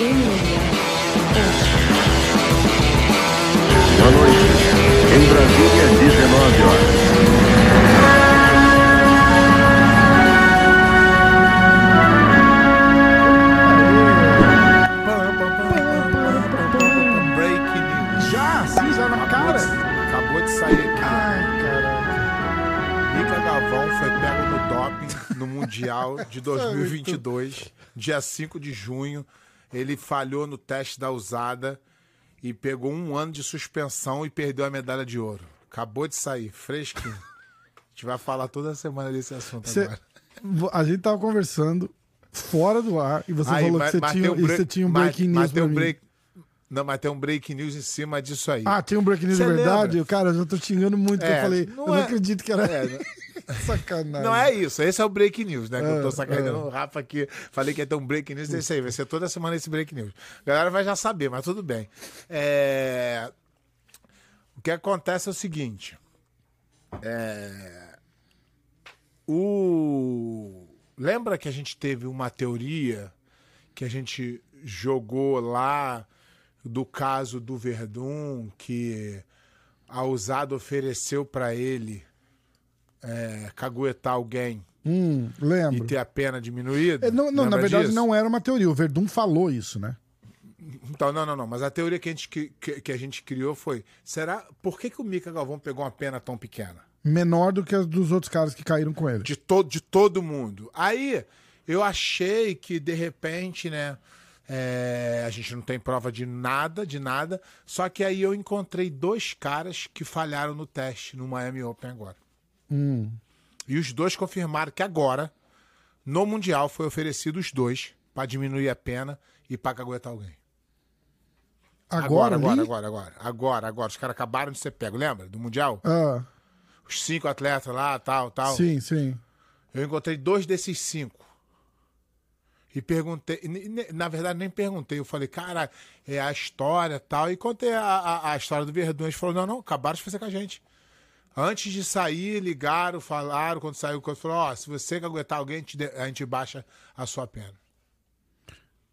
Boa noite. Em Brasília, 19 horas. Break news. Já? Sim, já na cara? Acabou de sair aqui. Ai, caraca. Mica Galvão foi pego no doping no Mundial de 2022, dia 5 de junho. Ele falhou no teste da usada e pegou um ano de suspensão e perdeu a medalha de ouro. Acabou de sair, fresquinho. A gente vai falar toda semana desse assunto Cê- agora. A gente tava conversando fora do ar e você Aí, falou mas- que você mas tinha, tem um break- tinha um mas- breaking mas news tem pra um break- Não, mas tem um break news em cima disso aí. Ah, tinha um breaking news de verdade? lembra? Cara, eu já tô xingando muito. que eu É, falei, não eu não é- acredito que era É? sacanagem. Não é isso, esse é o break news, né? Que eu É, tô sacaneando é. o Rafa aqui. Falei que ia ter um break news desse aí. Vai ser toda semana esse break news. A galera vai já saber, mas tudo bem. É, O que acontece é o seguinte. É, O... Lembra que a gente teve uma teoria que a gente jogou lá do caso do Verdun, que a usada ofereceu para ele é, caguetar alguém Hum, e lembro. ter a pena diminuída? É, não, não, na verdade disso? não era uma teoria. O Verdun falou isso, né? Então, não, não, não. Mas a teoria que a gente, que, que- a gente criou foi: será. Por que, que o Mika Galvão pegou uma pena tão pequena? Menor do que as dos outros caras que caíram com ele. De, to, de todo mundo. Aí, eu achei que, de repente, né. é, a gente não tem prova de nada, de nada. Só que aí eu encontrei dois caras que falharam no teste no Miami Open agora. Hum. E os dois confirmaram que agora, no Mundial, foi oferecido os dois para diminuir a pena e para caguetar alguém. Agora, agora, agora, agora, agora, agora. Os caras acabaram de ser pego, lembra? Do Mundial? Ah, Os cinco atletas lá, tal, tal. sim, sim. Eu encontrei dois desses cinco. E perguntei, na verdade nem perguntei, eu falei, cara, é a história tal. E contei a, a, a história do Verdun. Eles falaram, não, não, acabaram de fazer com a gente. Antes de sair, ligaram, falaram, quando saiu, quando falou, ó, se você aguentar alguém, a gente a gente baixa a sua pena.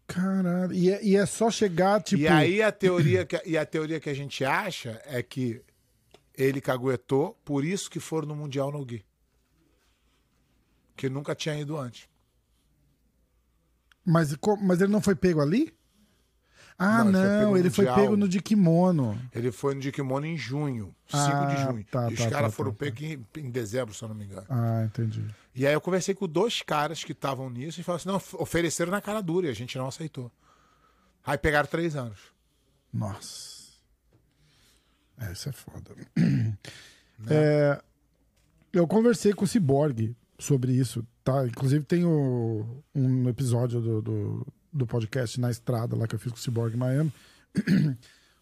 Caralho. E é, e é só chegar, tipo. E aí a teoria que, e a teoria que a gente acha é que ele caguetou, por isso que foram no Mundial no Gui. Que nunca tinha ido antes. Mas, mas ele não foi pego ali? Ah, Não, ele foi não, pego no ele foi Mundial. pego no de kimono. Ele foi no de kimono em junho, 5 Ah, de junho. tá, e os tá, caras tá, foram tá, pegos em, em dezembro, se eu não me engano. Ah, entendi. E aí eu conversei com dois caras que estavam nisso e falaram assim: não, ofereceram na cara dura e a gente não aceitou. Aí pegaram três anos. Nossa. É, isso é foda. Né? É, eu conversei com o Cyborg sobre isso, tá? Inclusive tem o- um episódio do, do, do podcast Na Estrada, lá que eu fiz com o Cyborg em Miami.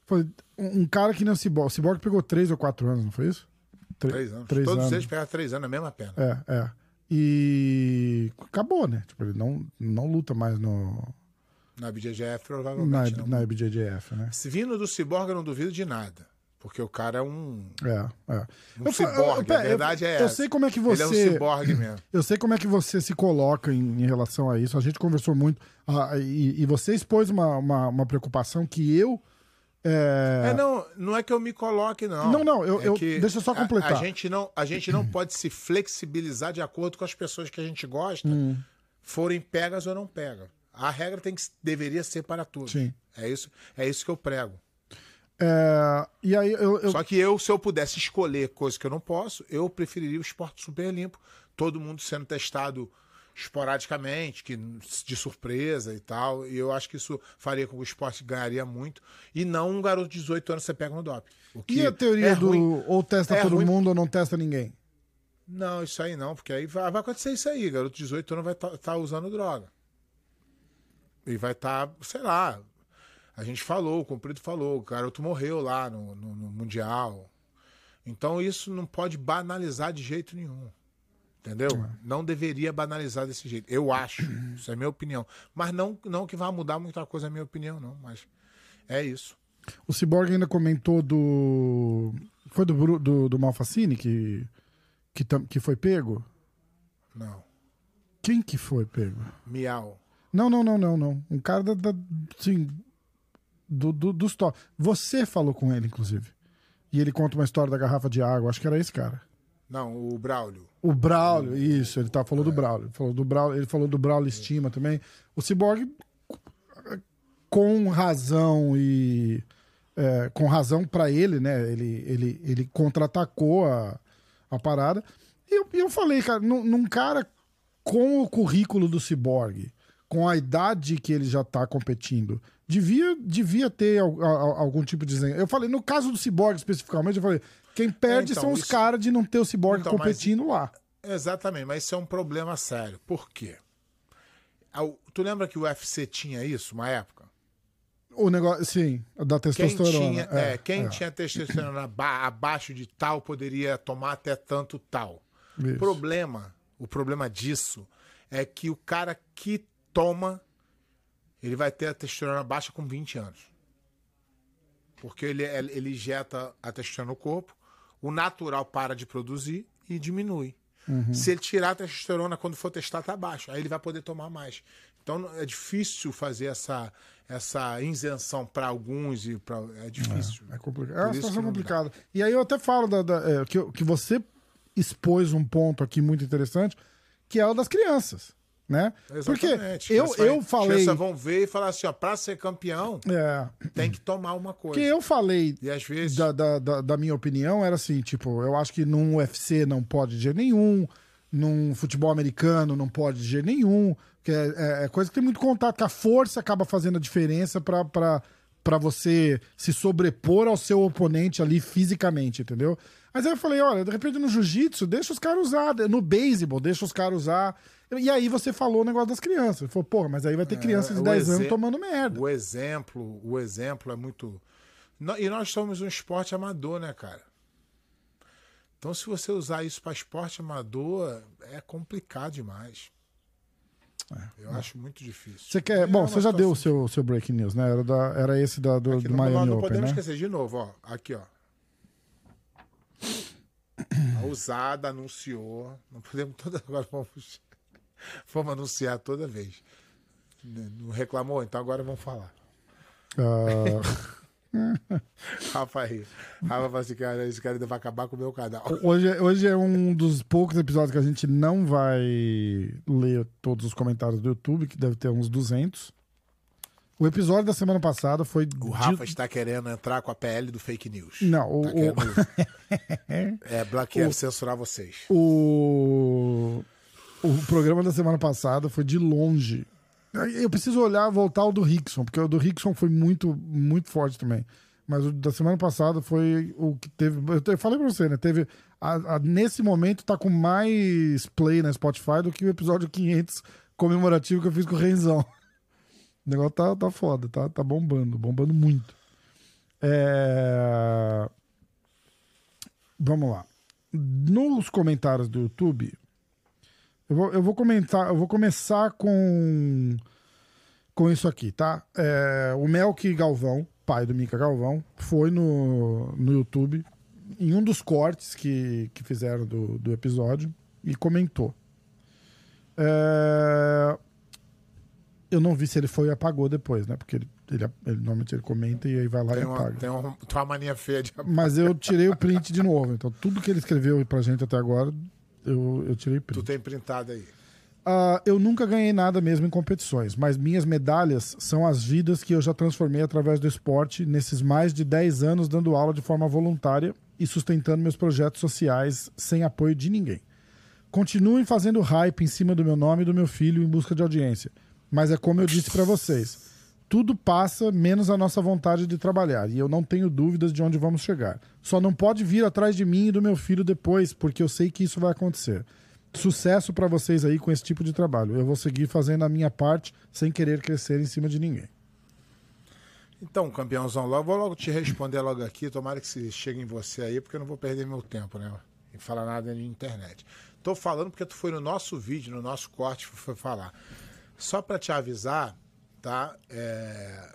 Foi um cara que nem o Cyborg. O Cyborg pegou três ou quatro anos, não foi isso? Tre- Três anos. Três Todos anos. eles pegaram três anos, a mesma pena. É, é. E acabou, né? Tipo, ele não, não luta mais no, Na BJJF, na, provavelmente. não. na IBJJF, né? Se vindo do Cyborg, eu não duvido de nada. Porque o cara é um. É, é. Um Eu ciborgue, eu- pera, a verdade eu, é Eu essa. sei como é que Ele é um você. ciborgue mesmo. Eu sei como é que você se coloca em, em relação a isso. A gente conversou muito. ah, e, e você expôs uma, uma, uma preocupação que eu. é, É, não, não é que eu me coloque, não. Não, não, eu- É eu- que deixa eu só a- completar. A, gente não, a gente não pode se flexibilizar de acordo com as pessoas que a gente gosta, Hum. forem pegas ou não pegas. A regra tem que, deveria ser para todos. Sim. É isso, é isso que eu prego. É, e aí eu. eu- Só que eu, se eu pudesse escolher coisa que eu não posso, eu preferiria o esporte super limpo. Todo mundo sendo testado esporadicamente, que de surpresa e tal. E eu acho que isso faria com que o esporte ganharia muito. E não um garoto de 18 anos você pega no doping. O que e a teoria é do ruim. ou testa é todo ruim. mundo ou não testa ninguém? Não, isso aí não, porque aí vai, vai acontecer isso aí. Garoto de 18 anos vai estar usando droga. E vai estar, sei lá. A gente falou, o Comprido falou, o garoto morreu lá no, no- no Mundial. Então isso não pode banalizar de jeito nenhum. Entendeu? Não deveria banalizar desse jeito. Eu acho. Isso é minha opinião. Mas não, não que vá mudar muita coisa a minha opinião, não. Mas é isso. O Cyborg ainda comentou do. Foi do, do, do Malfacine que, que, tam- que foi pego? Não. Quem que foi pego? Miau. Não, não, não, não, não. Um cara da. da sim, do, do, dos top. Você falou com ele, inclusive. E ele conta uma história da garrafa de água. Acho que era esse cara. Não, o Braulio. O Braulio, isso, ele tá, falou do Braulio. Falou do Braulio. Ele falou do Braulio Estima também. O Cyborg, com razão e. é, com razão pra ele, né? Ele, ele, ele contra-atacou a, a parada. E eu, eu falei, cara, num, num cara com o currículo do Cyborg, com a idade que ele já tá competindo, devia, devia ter al- al- algum tipo de desenho. Eu falei, no caso do Cyborg especificamente, eu falei, quem perde então, são os isso- caras de não ter o Cyborg Então, mas- competindo lá. Exatamente, mas isso é um problema sério. Por quê? Tu lembra que o UFC tinha isso, uma época? O negócio, sim, da Quem testosterona. tinha, é, é, quem é. tinha testosterona aba- abaixo de tal poderia tomar até tanto tal. Isso. O problema, o problema disso é que o cara que toma, ele vai ter a testosterona baixa com 20 anos. Porque ele, ele injeta a testosterona no corpo, o natural para de produzir e diminui. Uhum. Se ele tirar a testosterona quando for testar, tá baixo. Aí ele vai poder tomar mais. Então é difícil fazer essa, essa isenção para alguns e para é difícil. É complicado. Por É uma situação complicada. E aí eu até falo da, da- é, que, que você expôs um ponto aqui muito interessante, que é o das crianças. Né? Porque Exatamente. eu, Criança vai- eu falei. vão ver e falar assim, ó, para ser campeão, É, tem que tomar uma coisa. que eu falei E às vezes da, da, da, da minha opinião era assim, tipo, eu acho que num UFC não pode de jeito nenhum, num futebol americano não pode de jeito nenhum, que é, é- é coisa que tem muito contato, que a força acaba fazendo a diferença pra, pra, pra você se sobrepor ao seu oponente ali fisicamente, entendeu? Mas aí eu falei, olha, de repente no jiu-jitsu, deixa os caras usar, no beisebol, deixa os caras usar. E aí você falou o negócio das crianças. Falou, porra, mas aí vai ter crianças de o 10 anos tomando merda. O exemplo, o exemplo é muito. E nós somos um esporte amador, né, cara? Então, se você usar isso para esporte amador, é complicado demais. Eu acho muito difícil. Você quer. É Bom, você já deu o situação- seu, seu breaking news, né? Era, da- era esse da, do, Aqui do não, Miami nós não Open, podemos né? esquecer de novo, ó. Aqui, ó. A usada anunciou. Não podemos toda agora vamos, vamos anunciar toda vez. Não reclamou? Então agora vamos falar. Ah, Rafa aí. Rafa fala assim, cara, esse cara ainda vai acabar com o meu canal. hoje, hoje é um dos poucos episódios que a gente não vai ler todos os comentários do YouTube, que deve ter uns 200. O episódio da semana passada foi. O de- Rafa está querendo entrar com a PL do fake news. Não, o, Tá o, querendo é, bloquear, censurar vocês. o, o programa da semana passada foi de longe. Eu preciso olhar, voltar ao do Rickson, porque o do Rickson foi muito, muito forte também. Mas o da semana passada foi o que teve. Eu falei pra você, né? Teve. a- a- nesse momento tá com mais play na Spotify do que o episódio 500 comemorativo que eu fiz com o Renzão. O negócio tá, tá foda, tá, tá bombando, bombando muito. É... Vamos lá. Nos comentários do YouTube, eu vou, eu vou comentar, eu vou começar com com isso aqui, tá? É, o Melk Galvão, pai do Mica Galvão, foi no, no YouTube em um dos cortes que, que fizeram do, do episódio e comentou. É, eu não vi se ele foi e apagou depois, né? Porque ele, ele, ele normalmente ele comenta e aí vai lá Tem e uma, apaga. tem uma, tem uma mania feia de. Mas eu tirei o print de novo. Então, tudo que ele escreveu pra gente até agora, eu, eu tirei print. Tu tem printado aí. Ah, eu nunca ganhei nada mesmo em competições, mas minhas medalhas são as vidas que eu já transformei através do esporte nesses mais de 10 anos dando aula de forma voluntária e sustentando meus projetos sociais sem apoio de ninguém. Continuem fazendo hype em cima do meu nome e do meu filho em busca de audiência. Mas é como eu disse pra vocês: tudo passa menos a nossa vontade de trabalhar, e eu não tenho dúvidas de onde vamos chegar. Só não pode vir atrás de mim e do meu filho depois, porque eu sei que isso vai acontecer. Sucesso pra vocês aí com esse tipo de trabalho. Eu vou seguir fazendo a minha parte sem querer crescer em cima de ninguém. Então, campeãozão, logo, vou logo te responder logo aqui. Tomara que se chegue em você aí, porque eu não vou perder meu tempo, né? Em falar nada de internet. Tô falando porque tu foi no nosso vídeo, no nosso corte, foi falar. Só pra te avisar, tá? É,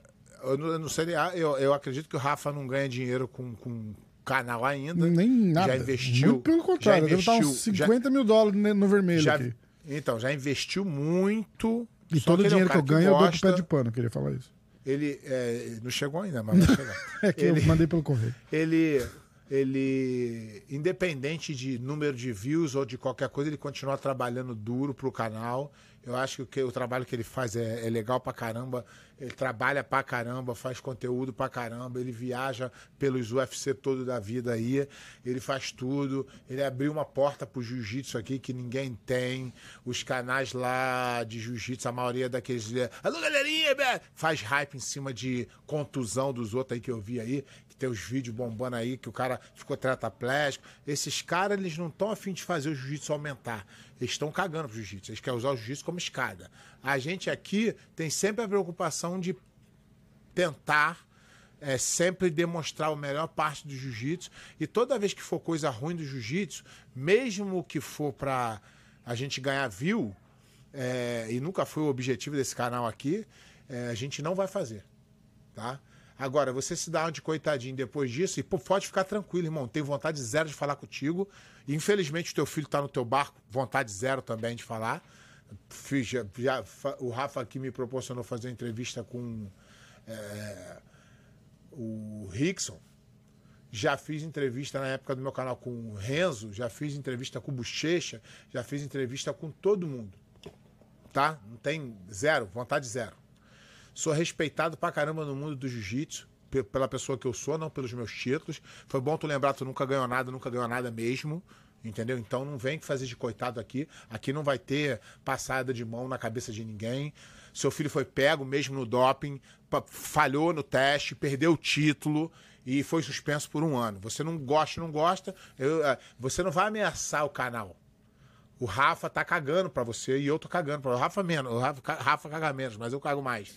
eu, eu não sei, eu, eu acredito que o Rafa não ganha dinheiro com, com canal ainda. Nem nada. Já investiu. Muito pelo contrário, já deve estar uns investiu, já- 50 mil dólares no vermelho já- aqui. então, já investiu muito E todo o é um dinheiro que eu ganho eu dou gosta, pé de pano, queria falar isso. Ele é, não chegou ainda, mas vai chegar. É que Ele- eu mandei pelo correio. ele, ele, independente de número de views ou de qualquer coisa, ele continua trabalhando duro pro canal. Eu acho que o, trabalho que ele faz é, é legal pra caramba. Ele trabalha pra caramba, faz conteúdo pra caramba. Ele viaja pelos UFC todo da vida aí. Ele faz tudo. Ele abriu uma porta pro jiu-jitsu aqui que ninguém tem. Os canais lá de jiu-jitsu, a maioria daqueles. Alô, galerinha! bé!" Faz hype em cima de contusão dos outros aí que eu vi aí tem os vídeos bombando aí, que o cara ficou tetraplégico. Esses caras, eles não estão afim de fazer o jiu-jitsu aumentar. Eles estão cagando pro jiu-jitsu. Eles querem usar o jiu-jitsu como escada. A gente aqui tem sempre a preocupação de tentar é, sempre demonstrar a melhor parte do jiu-jitsu. E toda vez que for coisa ruim do jiu-jitsu, mesmo que for pra a gente ganhar view, é, e nunca foi o objetivo desse canal aqui, é, a gente não vai fazer tá? Agora, você se dá de coitadinho depois disso e pô, pode ficar tranquilo, irmão. Tenho vontade zero de falar contigo. Infelizmente, o teu filho tá no teu barco, vontade zero também de falar. Fiz, já, já- o Rafa aqui me proporcionou fazer uma entrevista com é, o Rickson. Já fiz entrevista na época do meu canal com o Renzo, já fiz entrevista com o Bochecha, já fiz entrevista com todo mundo. Tá? Não tem zero, vontade zero. Sou respeitado pra caramba no mundo do jiu-jitsu, pe- pela pessoa que eu sou, não pelos meus títulos. Foi bom tu lembrar, tu nunca ganhou nada, nunca ganhou nada mesmo. Entendeu? Então não vem fazer de coitado aqui. Aqui não vai ter passada de mão na cabeça de ninguém. Seu filho foi pego mesmo no doping, falhou no teste, perdeu o título e foi suspenso por um ano. Você não gosta, não gosta, eu, eh, você não vai ameaçar o canal. O Rafa tá cagando pra você e eu tô cagando pra O Rafa menos. O Rafa, Rafa caga menos, mas eu cago mais.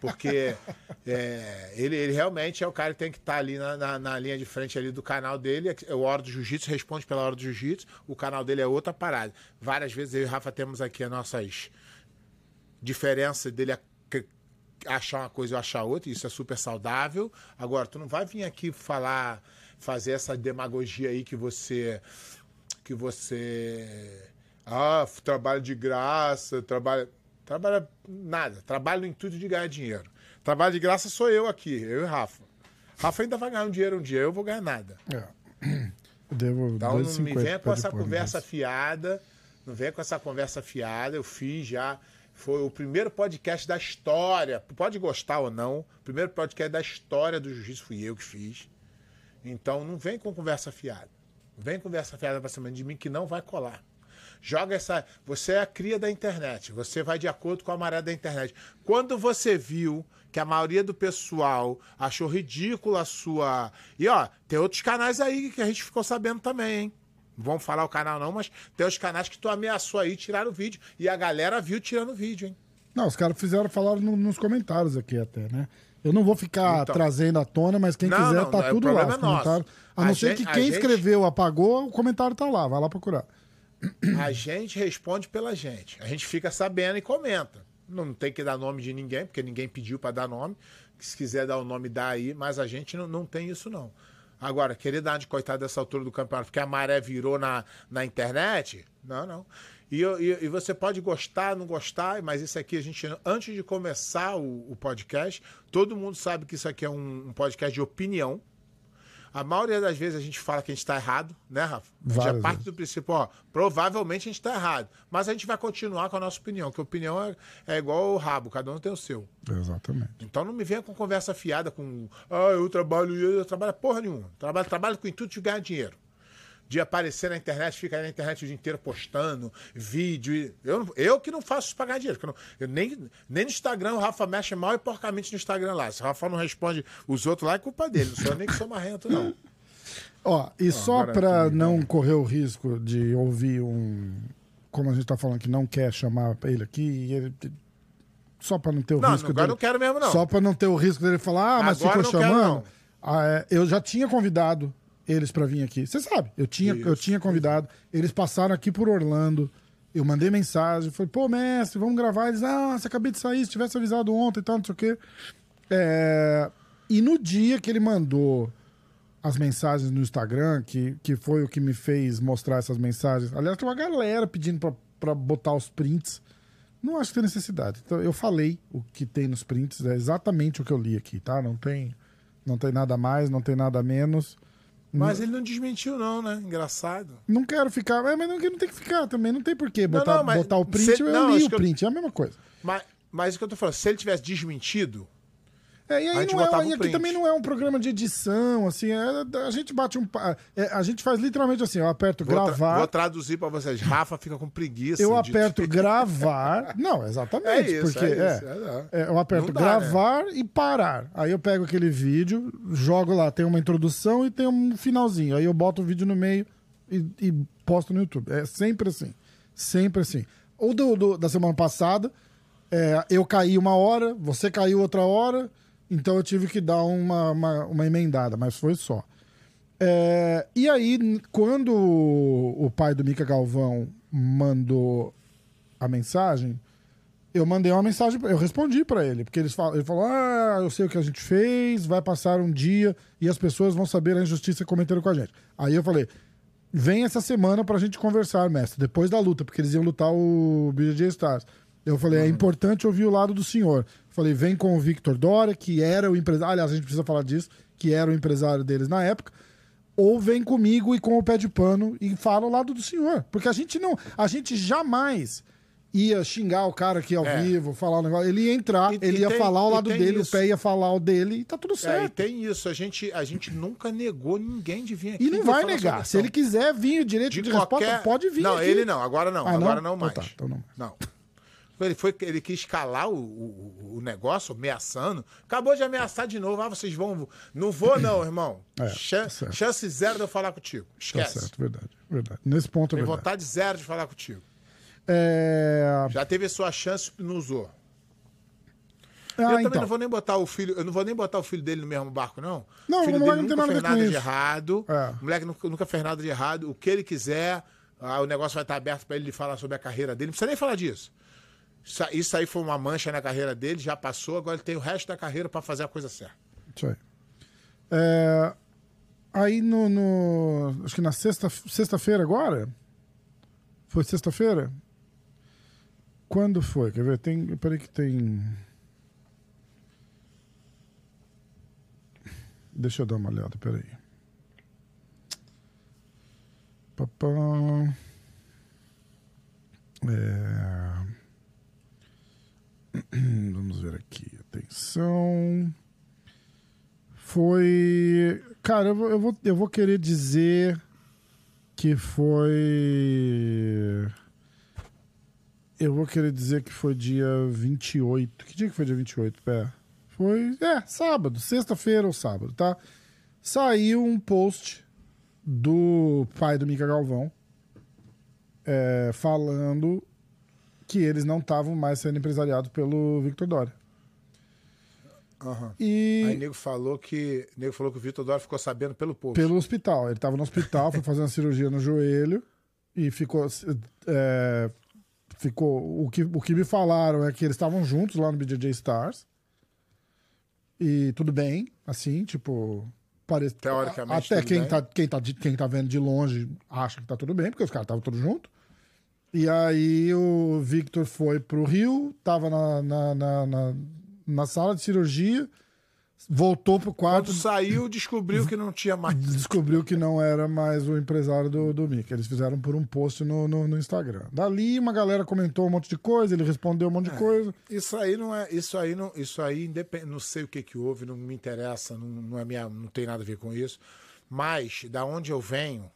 Porque é, ele, ele realmente é o cara que tem que estar ali na, na, na linha de frente ali do canal dele. É o Hora do Jiu-Jitsu, responde pela Hora do Jiu-Jitsu. O canal dele é outra parada. Várias vezes eu e o Rafa temos aqui as nossas diferenças dele ac- achar uma coisa e eu achar outra, isso é super saudável. Agora, tu não vai vir aqui falar, fazer essa demagogia aí que você. que você. Ah, trabalho de graça, trabalho. Trabalha nada, trabalho no intuito de ganhar dinheiro. Trabalho de graça sou eu aqui, eu e Rafa. Rafa ainda vai ganhar um dinheiro um dia, eu vou ganhar nada. É. Eu devo Então não 2,50 me venha com essa conversa mas- fiada. Não venha com essa conversa fiada. Eu fiz já. Foi o primeiro podcast da história. Pode gostar ou não. O primeiro podcast da história do Jiu-Jitsu fui eu que fiz. Então não vem com conversa fiada. Não vem conversa fiada pra cima de mim que não vai colar. Joga essa. Você é a cria da internet. Você vai de acordo com a maré da internet. Quando você viu que a maioria do pessoal achou ridícula a sua. E ó, tem outros canais aí que a gente ficou sabendo também, hein? Não vamos falar o canal não, mas tem os canais que tu ameaçou aí tirar o vídeo. E a galera viu tirando o vídeo, hein? Não, os caras fizeram, falaram no- nos comentários aqui até, né? Eu não vou ficar Então. trazendo à tona, mas quem Não, quiser não, tá não, tudo lá. é. A não ser que quem gente- escreveu apagou, o comentário tá lá. Vai lá procurar. A gente responde pela gente. A gente fica sabendo e comenta. Não tem que dar nome de ninguém, porque ninguém pediu para dar nome. Se quiser dar o nome, dá aí, mas a gente não, não tem isso, não. Agora, querer dar de coitado dessa altura do campeonato, porque a maré virou na, na internet? Não, não. E, e- e você pode gostar, não gostar, mas isso aqui a gente, antes de começar o, o podcast, todo mundo sabe que isso aqui é um, um podcast de opinião. A maioria das vezes a gente fala que a gente está errado, né, Rafa? A gente Várias já parte do princípio, ó, provavelmente a gente está errado. Mas a gente vai continuar com a nossa opinião, que a opinião é, é igual o rabo, cada um tem o seu. Exatamente. Então não me venha com conversa fiada com, ah, eu trabalho, eu trabalho porra nenhuma. Trabalho, trabalho com o intuito de ganhar dinheiro. De aparecer na internet, ficar na internet o dia inteiro postando vídeo. Eu, eu que não faço isso pra ganhar dinheiro. Eu, não- eu nem, nem no Instagram o Rafa mexe mal e porcamente no Instagram lá. Se o Rafa não responde os outros lá, é culpa dele. Não sou eu nem que sou marrento, não. Ó, e só pra aqui, não correr o risco de ouvir um. Como a gente tá falando que não quer chamar ele aqui, e ele- só pra não ter o Não, risco agora dele. não quero mesmo, não. Só pra não ter o risco dele falar, ah, mas Agora ficou quero, chamando. não. Ah, é, eu já tinha convidado eles pra vir aqui. Você sabe, eu tinha, eu Isso. tinha convidado. Eles passaram aqui por Orlando. Eu mandei mensagem, falei, pô, mestre, vamos gravar. Eles, ah, você acabei de sair, se tivesse avisado ontem e tal, não sei o quê. É, E no dia que ele mandou as mensagens no Instagram, que, que foi o que me fez mostrar essas mensagens. Aliás, tem uma galera pedindo pra, pra botar os prints Não acho que tem necessidade. Então, eu falei o que tem nos prints, é exatamente o que eu li aqui, tá? Não tem, não tem nada mais, não tem nada menos. Mas ele não desmentiu, não, né? Engraçado. Não quero ficar, é, mas não, não tem que ficar também, não tem porquê botar, não, botar o print. cê- eu não, li o que eu- print, é a mesma coisa. Mas, mas o que eu tô falando, se ele tivesse desmentido, É, e aí não é, e aqui também não é um programa de edição, assim, é- a gente bate um. é, a gente faz literalmente assim, eu aperto vou, tra- gravar. vou traduzir pra vocês. Rafa fica com preguiça. Eu de- aperto gravar. Não, exatamente. É isso, porque é é, isso, é, é, eu aperto dá, gravar e parar. Aí eu pego aquele vídeo, jogo lá, tem uma introdução e tem um finalzinho. Aí eu boto o vídeo no meio e, e posto no YouTube. É sempre assim. Sempre assim. O do, do- da semana passada, é, eu caí uma hora, você caiu outra hora, então eu tive que dar uma, uma, uma emendada, mas foi só. É, e aí, quando o pai do Mica Galvão mandou a mensagem, eu mandei uma mensagem, eu respondi pra ele, porque eles falam, ele falou: Ah, eu sei o que a gente fez, vai passar um dia e as pessoas vão saber a injustiça que cometeram com a gente. Aí eu falei: Vem essa semana pra gente conversar, mestre, depois da luta, porque eles iam lutar o BJJ Stars. Eu falei: É importante ouvir o lado do senhor. Falei: Vem com o Victor Dória, que era o empresário, aliás, a gente precisa falar disso, que era o empresário deles na época ou vem comigo e com o pé de pano e fala ao lado do senhor. Porque a gente não. A gente jamais ia xingar o cara aqui ao É. vivo, falar um negócio. Ele ia entrar, E- ele e ia tem- falar ao lado dele, isso. o pé ia falar o dele e tá tudo É, e certo. tem isso. A gente, a gente nunca negou ninguém de vir aqui. E não vai negar. Se ele quiser vir o direito de, de, resposta, qualquer... pode vir. Não, aqui. ele não. Agora não. Ah, não? agora não Então mais. tá, então não. Não. Ele, foi, ele quis calar o, o, o negócio, ameaçando. Acabou de ameaçar de novo. Ah, vocês vão. Não vou, não, irmão. É, Chan- tá chance zero de eu falar contigo. Tá Esquece. certo, verdade. verdade. Nesse ponto é Tem verdade. vontade zero de falar contigo. É... Já teve a sua chance e não usou. Ah, eu também então. não vou nem botar o filho, eu não vou nem botar o filho dele no mesmo barco, não. Não, o filho o dele não tem nunca fez nada de errado. É. O moleque nunca, nunca fez nada de errado. O que ele quiser, ah, o negócio vai estar aberto para ele falar sobre a carreira dele. Não precisa nem falar disso. Isso, aí foi uma mancha na carreira dele, já passou, agora ele tem o resto da carreira para fazer a coisa certa. Isso aí. É, Aí no, no- Acho que na sexta- sexta-feira agora? Foi sexta-feira? Quando foi? Quer ver? Tem. Peraí que tem. Deixa eu dar uma olhada, peraí. Papá. É... Vamos ver aqui. Atenção. Foi. Cara, eu vou, eu vou, eu vou querer dizer que foi. Eu vou querer dizer que foi dia 28. Que dia que foi dia 28, pé? Foi. É, sábado, sexta-feira ou sábado, tá? Saiu um post do pai do Mica Galvão é, falando que eles não estavam mais sendo empresariados pelo Victor Dória. E Aí o nego falou que. O nego falou que o Vitor Dória ficou sabendo pelo povo. pelo hospital. Ele tava no hospital, foi fazer uma cirurgia no joelho e ficou. é, ficou o, que, o que me falaram é que eles estavam juntos lá no BJJ Stars. E tudo bem, assim, tipo. Parece, Teoricamente, Até quem bem. tá, quem, tá, quem tá vendo de longe acha que tá tudo bem, porque os caras estavam todos juntos. E aí o Victor foi pro Rio, tava na, na, na, na, na sala de cirurgia, voltou pro quarto, Quando saiu, descobriu que não tinha mais. descobriu que não era mais o empresário do, do Mickey. Eles fizeram por um post no, no, no Instagram. Dali uma galera comentou um monte de coisa, ele respondeu um monte de coisa. Isso aí não é. Isso aí não. Isso aí independ... não sei o que que houve, não me interessa, não, não é minha, não tem nada a ver com isso. Mas da onde eu venho,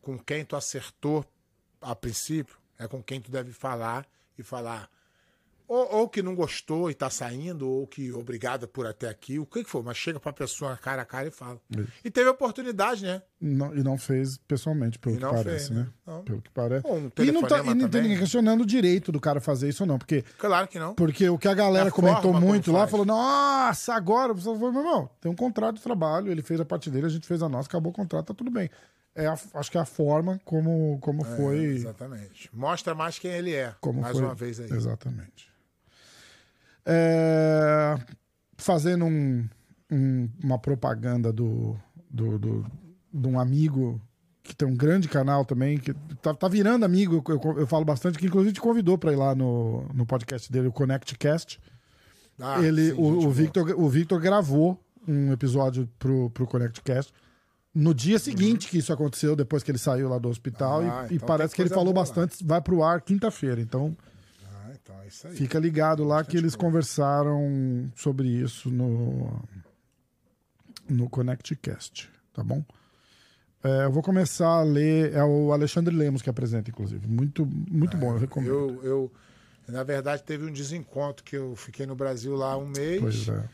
com quem tu acertou a princípio, é com quem tu deve falar e falar. Ou, ou que não gostou e tá saindo, ou que obrigada por até aqui, o que que for, mas chega pra pessoa cara a cara e fala. E teve oportunidade, né? Não- e não fez pessoalmente, pelo E que parece, fez, né? né? Não. Pelo que parece. Um e não, tá, e não tem ninguém questionando o direito do cara fazer isso ou não, porque Claro que não. Porque o que a galera A comentou muito lá faz. falou: nossa, agora. Você falou, meu irmão, tem um contrato de trabalho, ele fez a parte dele, a gente fez a nossa, acabou o contrato, tá tudo bem. É a- acho que é a forma como, como É, foi. exatamente. Mostra mais quem ele é. Como mais foi. uma vez aí. Exatamente. É, fazendo um- um- uma propaganda do, do, do- de um amigo que tem um grande canal também, que tá, tá virando amigo, eu, eu, falo bastante, que inclusive te convidou para ir lá no, no podcast dele, o ConnectCast. Ah, ele, sim, o, o, boa. Victor, o Victor gravou um episódio pro, pro ConnectCast no dia seguinte que isso aconteceu, depois que ele saiu lá do hospital, Ah, e, e então parece tem que ele falou boa bastante, vai pro ar quinta-feira, então Ah, então é isso aí. fica ligado lá que eles coisa. conversaram sobre isso no, no ConnectCast, tá bom? É, eu vou começar a ler, é o Alexandre Lemos que apresenta, inclusive, muito, muito bom, eu recomendo. Eu, eu, na verdade, teve um desencontro que eu fiquei no Brasil lá um mês. Pois é.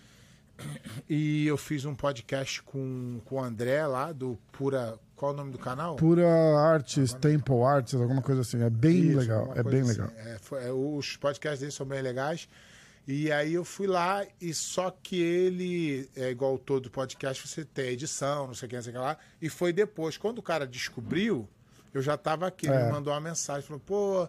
E eu fiz um podcast com, com o André lá do Pura. Qual o nome do canal? Pura Artes, Temple Arts, alguma coisa assim. É bem Isso, legal. É bem assim. legal. É, foi- é, os podcasts dele são bem legais. E aí eu fui lá, e só que ele, é igual todo podcast, você tem edição, não sei o que, não sei o que lá. E foi depois. Quando o cara descobriu, eu já tava aqui. Ele É. me mandou uma mensagem, falou, pô,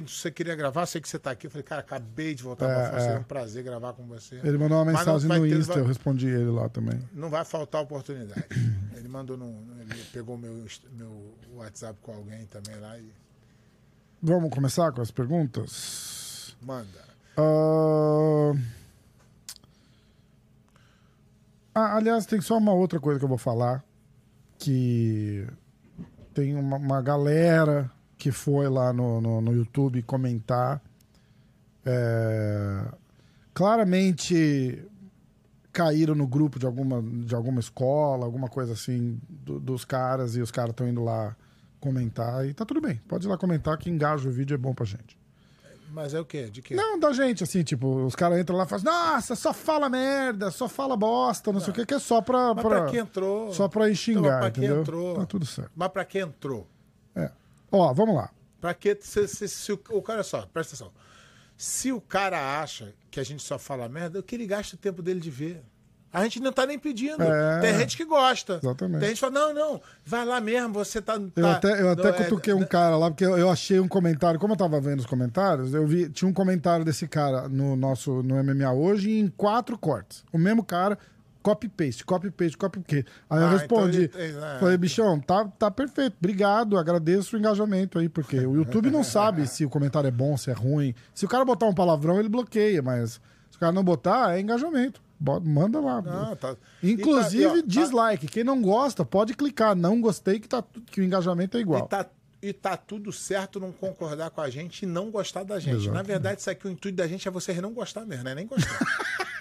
que você queria gravar, sei que você tá aqui. Eu falei, cara, acabei de voltar É, pra França, é. um prazer gravar com você. Ele mandou uma mensagem no ter- Insta, vai- eu respondi ele lá também. Não vai faltar oportunidade. ele mandou no. Ele pegou meu, meu WhatsApp com alguém também lá e Vamos começar com as perguntas? manda. Ah, ah, aliás, tem só uma outra coisa que eu vou falar. Que tem uma, uma galera que foi lá no, no, no YouTube comentar. É, claramente caíram no grupo de alguma, de alguma escola, alguma coisa assim, do- dos caras, e os caras estão indo lá comentar. E tá tudo bem, pode ir lá comentar que engaja o vídeo, é bom pra gente. Mas é o quê? De quê? Não, da gente, assim, tipo, os caras entram lá e falam, nossa, só fala merda, só fala bosta, não sei o que, que é só pra. Mas pra- pra que entrou? Só pra ir Então, xingar, pra que entendeu? entrou? Tá tudo certo. Mas pra que entrou? É. Ó, vamos lá. Pra que. Se, se, se o, cara, olha só, presta atenção. Se o cara acha que a gente só fala merda, o que ele gasta o tempo dele de ver? A gente não tá nem pedindo. É. Tem gente que gosta. Exatamente. Tem gente que fala, não, não, vai lá mesmo, você tá. Eu tá- até, eu até é, cutuquei um cara lá, porque eu, eu achei um comentário. Como eu tava vendo os comentários, eu vi. Tinha um comentário desse cara no nosso no MMA hoje em quatro cortes. O mesmo cara, copy-paste, copy-paste, copy-paste. Aí eu Ah, respondi. então ele- é. Falei, bichão, tá, tá perfeito. Obrigado, agradeço o engajamento aí, porque o YouTube não sabe se o comentário é bom, se é ruim. Se o cara botar um palavrão, ele bloqueia, mas se o cara não botar, é engajamento. Bota- manda lá. Não, tá- Inclusive, tá- ó, tá- dislike. Quem não gosta, pode clicar. Não gostei, que, tá, que o engajamento é igual. E tá, e tá tudo certo não concordar com a gente e não gostar da gente. Exato. Na verdade, isso aqui, o intuito da gente é vocês não gostar mesmo, não é nem gostar.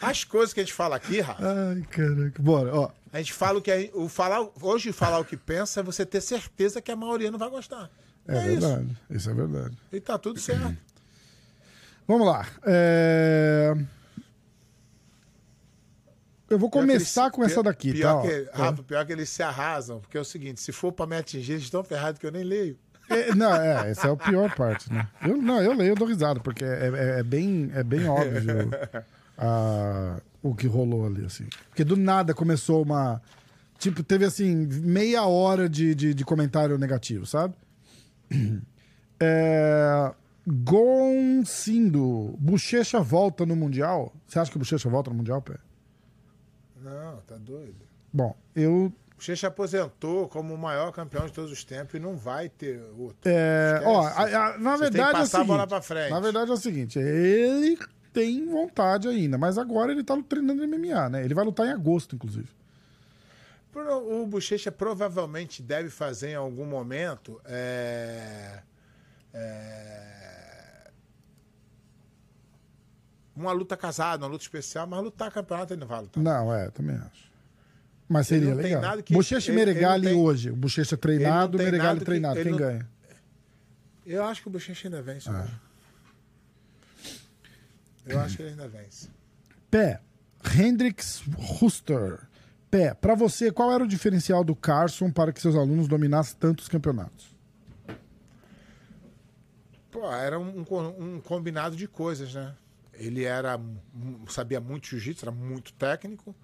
As coisas que a gente fala aqui, Rafa, Ai, caraca. Bora, ó. a gente fala o que a- o falar, hoje falar o que pensa é você ter certeza que a maioria não vai gostar. É, É, isso. verdade. Isso. é verdade. E tá tudo certo. Vamos lá. É, Eu vou começar eles- com essa daqui, pior tá? Que, ó. Rafa, pior que eles se arrasam, porque é o seguinte, se for pra me atingir, eles estão ferrados que eu nem leio. É, não, é, essa é a pior parte, né? Eu, não, eu leio, eu dou risada, porque é, é- é bem, é bem óbvio ah, o que rolou ali, assim. Porque do nada começou uma. Tipo, teve assim, meia hora de, de, de comentário negativo, sabe? É, Gonциndo, Bochecha volta no Mundial? Você acha que o Bochecha volta no Mundial, Pé? Não, tá doido. Bom, eu. O Checha aposentou como o maior campeão de todos os tempos e não vai ter outro. É, Esquece. ó, a- a- na Você verdade é o a seguinte. Na verdade é o seguinte, ele tem vontade ainda, mas agora ele tá treinando MMA, né? Ele vai lutar em agosto, inclusive. O Bochecha provavelmente deve fazer em algum momento é, é, uma luta casada, uma luta especial, mas lutar campeonato ele não vai lutar. Não, é, também acho. Mas Ele seria legal. nada que- Bochecha e Meregali tem- hoje. O Bochecha treinado, Meregali treinado. Quem não- ganha? Eu acho que o Bochecha ainda vence. Ah. Eu acho que ele ainda vence. Pé, Hendrix Huster. Pé, pra você, qual era o diferencial do Carson para que seus alunos dominassem tantos campeonatos? Pô, era um, um combinado de coisas, né? Ele era sabia muito jiu-jitsu, era muito técnico.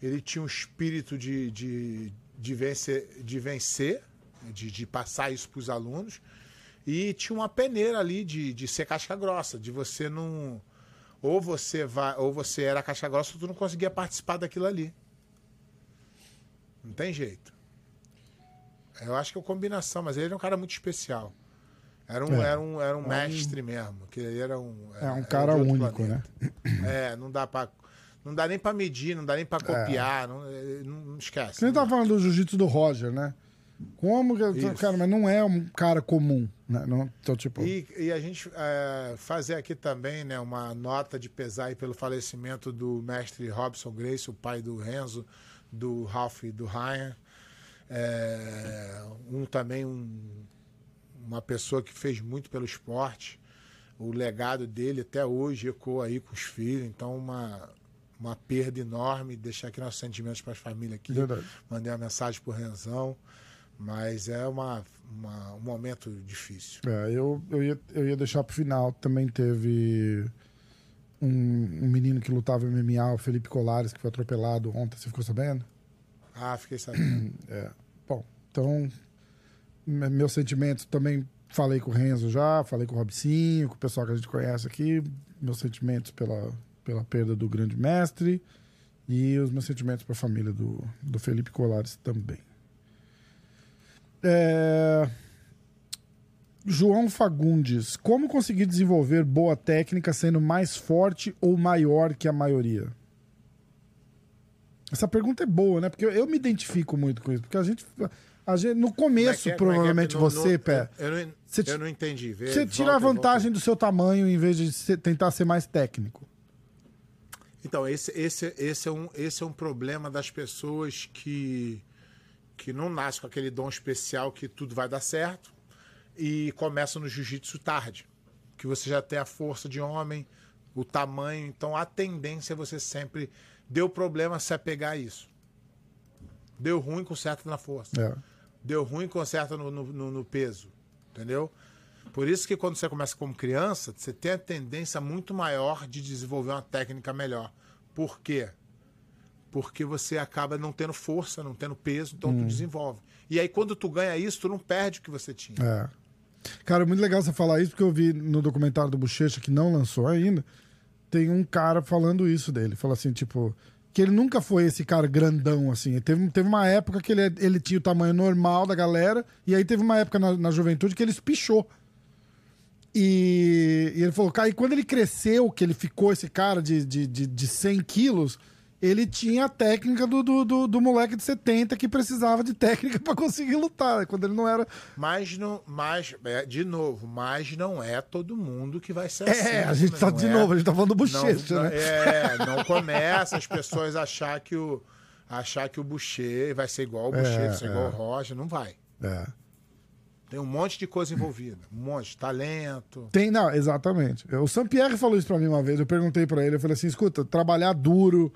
Ele tinha um espírito de, de, de vencer, de, vencer de, de passar isso para os alunos. E tinha uma peneira ali de, de ser casca grossa, de você não. Ou você vai, ou você era casca grossa ou tu não conseguia participar daquilo ali. Não tem jeito. Eu acho que é uma combinação, mas ele era um cara muito especial. Era um, É. era um, era um mestre mesmo. Que ele era um, É um cara único, né? planeta. É, não dá pra. Não dá nem pra medir, não dá nem pra copiar. Não, é, não, não esquece. Você nem tava falando do jiu-jitsu do Roger, né? Como que. Isso. Cara, mas não é um cara comum, né? Não, então, tipo. E, e a gente é, fazer aqui também né, uma nota de pesar pelo falecimento do mestre Robson Grace, o pai do Renzo, do Ralph e do Ryan. É, um também um, uma pessoa que fez muito pelo esporte. O legado dele até hoje ecoa aí com os filhos, então uma, uma perda enorme. Deixar aqui nossos sentimentos para as famílias aqui. Verdade. Mandei uma mensagem pro Renzão. Mas é uma, uma- um momento difícil. É, eu, eu, ia, eu ia deixar pro final. Também teve um, um menino que lutava MMA, o Felipe Colares, que foi atropelado ontem. Você ficou sabendo? Ah, fiquei sabendo. Bom, então, me- meus sentimentos também falei com o Renzo já, falei com o Robicinho, com o pessoal que a gente conhece aqui. Meus sentimentos pela, pela perda do grande mestre e os meus sentimentos para a família do, do Felipe Colares também. É, João Fagundes, como conseguir desenvolver boa técnica sendo mais forte ou maior que a maioria? Essa pergunta é boa, né? Porque eu, eu me identifico muito com isso. Porque a gente. A gente no começo, é é? É é? provavelmente No- você, no- Pé. Eu, eu não, Você eu não entendi. Vê, Você tira a vantagem volta. do seu tamanho em vez de ser- tentar ser mais técnico. Então, esse, esse, esse, é um, esse é um problema das pessoas que, que não nascem com aquele dom especial que tudo vai dar certo e começam no jiu-jitsu tarde. Que você já tem a força de homem, o tamanho, então a tendência é você sempre. Deu problema se apegar a isso. Deu ruim, conserta na força. É. Deu ruim, conserta no, no- no peso. Entendeu? Por isso que quando você começa como criança, você tem a tendência muito maior de desenvolver uma técnica melhor. Por quê? Porque você acaba não tendo força, não tendo peso, então tu desenvolve. E aí quando tu ganha isso, tu não perde o que você tinha. É. Cara, muito legal você falar isso, porque eu vi no documentário do Bochecha, que não lançou ainda, tem um cara falando isso dele. Fala assim, tipo, que ele nunca foi esse cara grandão, assim. Teve, teve uma época que ele, ele tinha o tamanho normal da galera, e aí teve uma época na, na juventude que ele espichou. E, e ele falou, cara, e quando ele cresceu, que ele ficou esse cara de, de, de, de 100 quilos, ele tinha a técnica do, do, do, do moleque de 70 que precisava de técnica pra conseguir lutar. Quando ele não era. Mas não, mas é, de novo, mas não é todo mundo que vai ser assim. É, a gente né? tá de é- novo, a gente tá falando do não, bochecha, não- né? É, não começa as pessoas achar que o achar que o Boucher vai ser igual ao Boucher, É, vai ser igual ao Roger, não vai. É. Tem um monte de coisa envolvida, um monte de talento. Tem, não, exatamente. O Sampierre falou isso pra mim uma vez. Eu perguntei pra ele, eu falei assim: escuta, trabalhar duro,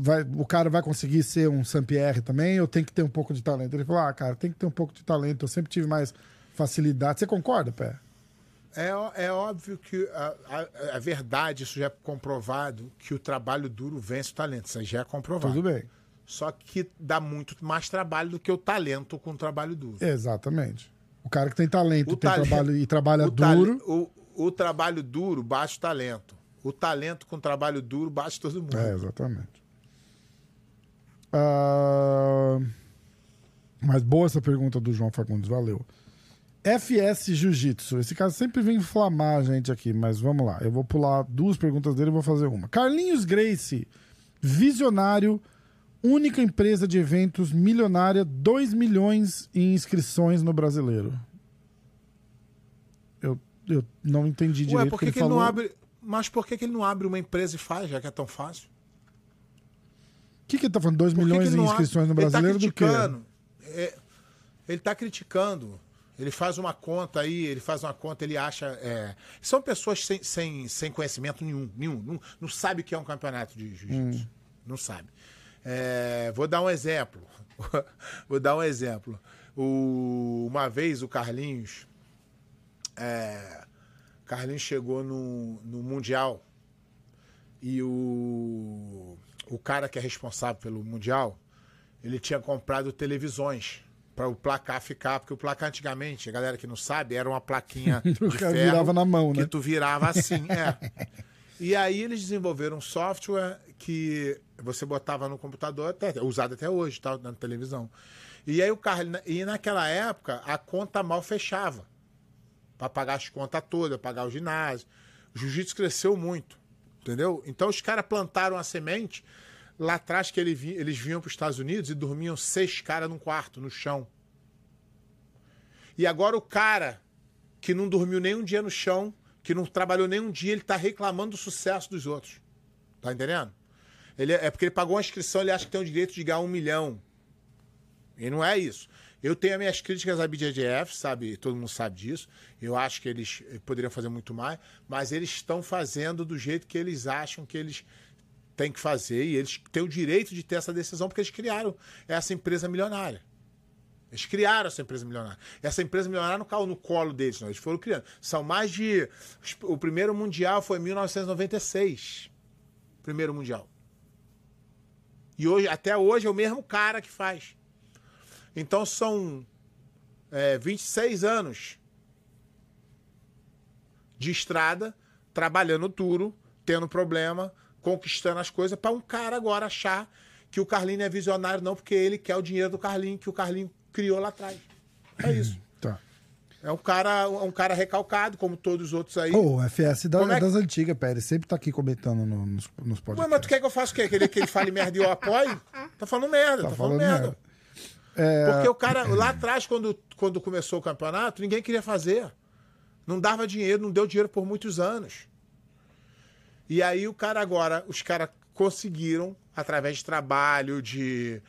vai- o cara vai conseguir ser um Sampierre também ou tem que ter um pouco de talento? Ele falou: ah, cara, tem que ter um pouco de talento. Eu sempre tive mais facilidade. Você concorda, Pé? É, é óbvio que a, a, a verdade, isso já é comprovado, que o trabalho duro vence o talento. Isso já é comprovado. Tudo bem. Só que dá muito mais trabalho do que o talento com o trabalho duro. Exatamente. O cara que tem talento, O tem talento- trabalho e trabalha o duro. O, o trabalho duro bate o talento. O talento com trabalho duro bate todo mundo. É, exatamente. Ah, mas boa essa pergunta do João Fagundes, valeu. FS Jiu-Jitsu. Esse cara sempre vem inflamar a gente aqui, mas vamos lá. Eu vou pular duas perguntas dele e vou fazer uma. Carlinhos Grace, visionário, única empresa de eventos milionária, 2 milhões em inscrições no brasileiro. Eu, eu não entendi direito Ué, por que que, ele ele falou. abre. Mas por que, que ele não abre uma empresa e faz, já que é tão fácil? O que, que ele tá falando? 2 Por que milhões que em ele não inscrições no abre? brasileiro ele do tá quê? É, ele está criticando. Ele faz uma conta aí, ele faz uma conta, ele acha. é, são pessoas sem, sem, sem conhecimento nenhum, nenhum. Não, não sabe o que é um campeonato de jiu-jitsu. Não sabe. É, vou dar um exemplo. vou dar um exemplo. O- uma vez o Carlinhos. é, Carlinhos chegou no, no Mundial e o, o cara que é responsável pelo Mundial, ele tinha comprado televisões para o placar ficar, porque o placar antigamente, a galera que não sabe, era uma plaquinha de ferro virava na mão, que né? tu virava assim, é. E aí eles desenvolveram um software que você botava no computador, até, usado até hoje, tá, na televisão. E aí o Carlinhos. E naquela época, a conta mal fechava. Pra pagar as contas todas, pagar o ginásio. O jiu-jitsu cresceu muito. Entendeu? Então os caras plantaram a semente lá atrás que ele vi- eles vinham para os Estados Unidos e dormiam seis caras num quarto, no chão. E agora o cara que não dormiu nem um dia no chão, que não trabalhou nem um dia, ele tá reclamando do sucesso dos outros. Tá entendendo? Ele, é porque ele pagou uma inscrição, ele acha que tem o direito de ganhar um milhão. E não é isso. Eu tenho as minhas críticas à BJJF, sabe? Todo mundo sabe disso. Eu acho que eles eh, poderiam fazer muito mais, mas eles estão fazendo do jeito que eles acham que eles têm que fazer e eles têm o direito de ter essa decisão porque eles criaram essa empresa milionária. Eles criaram essa empresa milionária. Essa empresa milionária não caiu no colo deles, não. Eles foram criando. São mais de. O primeiro mundial foi em 1996. Primeiro mundial. E hoje, até hoje é o mesmo cara que faz. Então são é, 26 anos de estrada, trabalhando duro, tendo problema, conquistando as coisas, para um cara agora achar que o Carlinho é visionário, não, porque ele quer o dinheiro do Carlinho, que o Carlinho criou lá atrás. É isso. Tá. É um cara, um cara recalcado, como todos os outros aí. Pô, o FS da, é que- das antigas, Pérez, sempre tá aqui comentando no- nos, nos Ué, podcasts. mas tu quer que eu faça o quê? Querer que ele fale merda e eu apoie? Tá falando merda, tá, falando, merda. É, Porque o cara, lá atrás, quando, quando começou o campeonato, ninguém queria fazer. Não dava dinheiro, não deu dinheiro por muitos anos. E aí o cara agora, os caras conseguiram, através de trabalho, de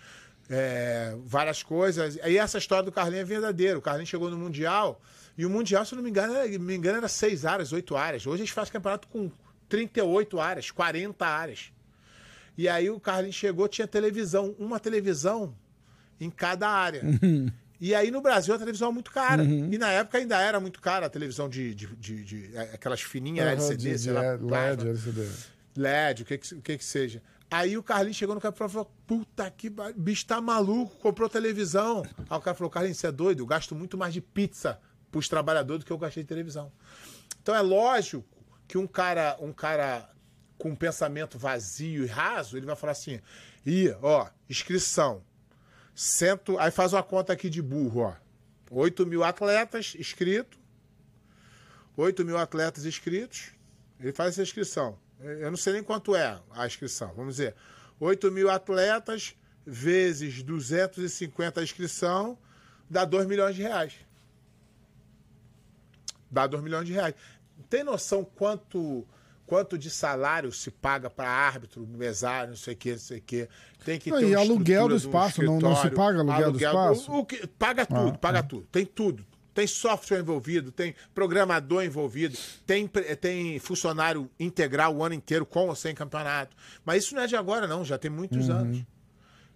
é, várias coisas. Aí essa história do Carlinhos é verdadeira. O Carlinhos chegou no Mundial, e o Mundial, se não me engano, era, me engano, era seis áreas, oito áreas. Hoje eles fazem campeonato com 38 áreas, 40 áreas. E aí o Carlinhos chegou, tinha televisão, uma televisão em cada área. E aí no Brasil a televisão é muito cara. E na época ainda era muito cara a televisão de, de, de- de- é, aquelas fininhas aham, LCD, de- sei lá, plasma. LED, LCD. LED, o que que, o que que seja. Aí o Carlinhos chegou no campeonato e falou: Puta que bicho tá maluco, comprou televisão. Aí o cara falou: Carlinhos, você é doido? Eu gasto muito mais de pizza pros trabalhadores do que eu gastei de televisão. Então é lógico que um cara, um cara com um pensamento vazio e raso, ele vai falar assim: Ih, ó, inscrição. Cento, aí faz uma conta aqui de burro, ó. 8 mil atletas inscritos. 8 mil atletas inscritos. Ele faz essa inscrição. Eu não sei nem quanto é a inscrição. Vamos dizer, 8 mil atletas vezes 250 a inscrição dá 2 milhões de reais. Dá 2 milhões de reais. Tem noção quanto quanto de salário se paga para árbitro, mesário, não sei o que, não sei o que. Tem que ter e aluguel do um espaço, não- não se paga aluguel do espaço? O, o que, paga tudo, paga tudo. Tem tudo. Tem software envolvido, tem programador envolvido, tem, tem funcionário integral o ano inteiro com ou sem campeonato. Mas isso não é de agora, não, já tem muitos anos.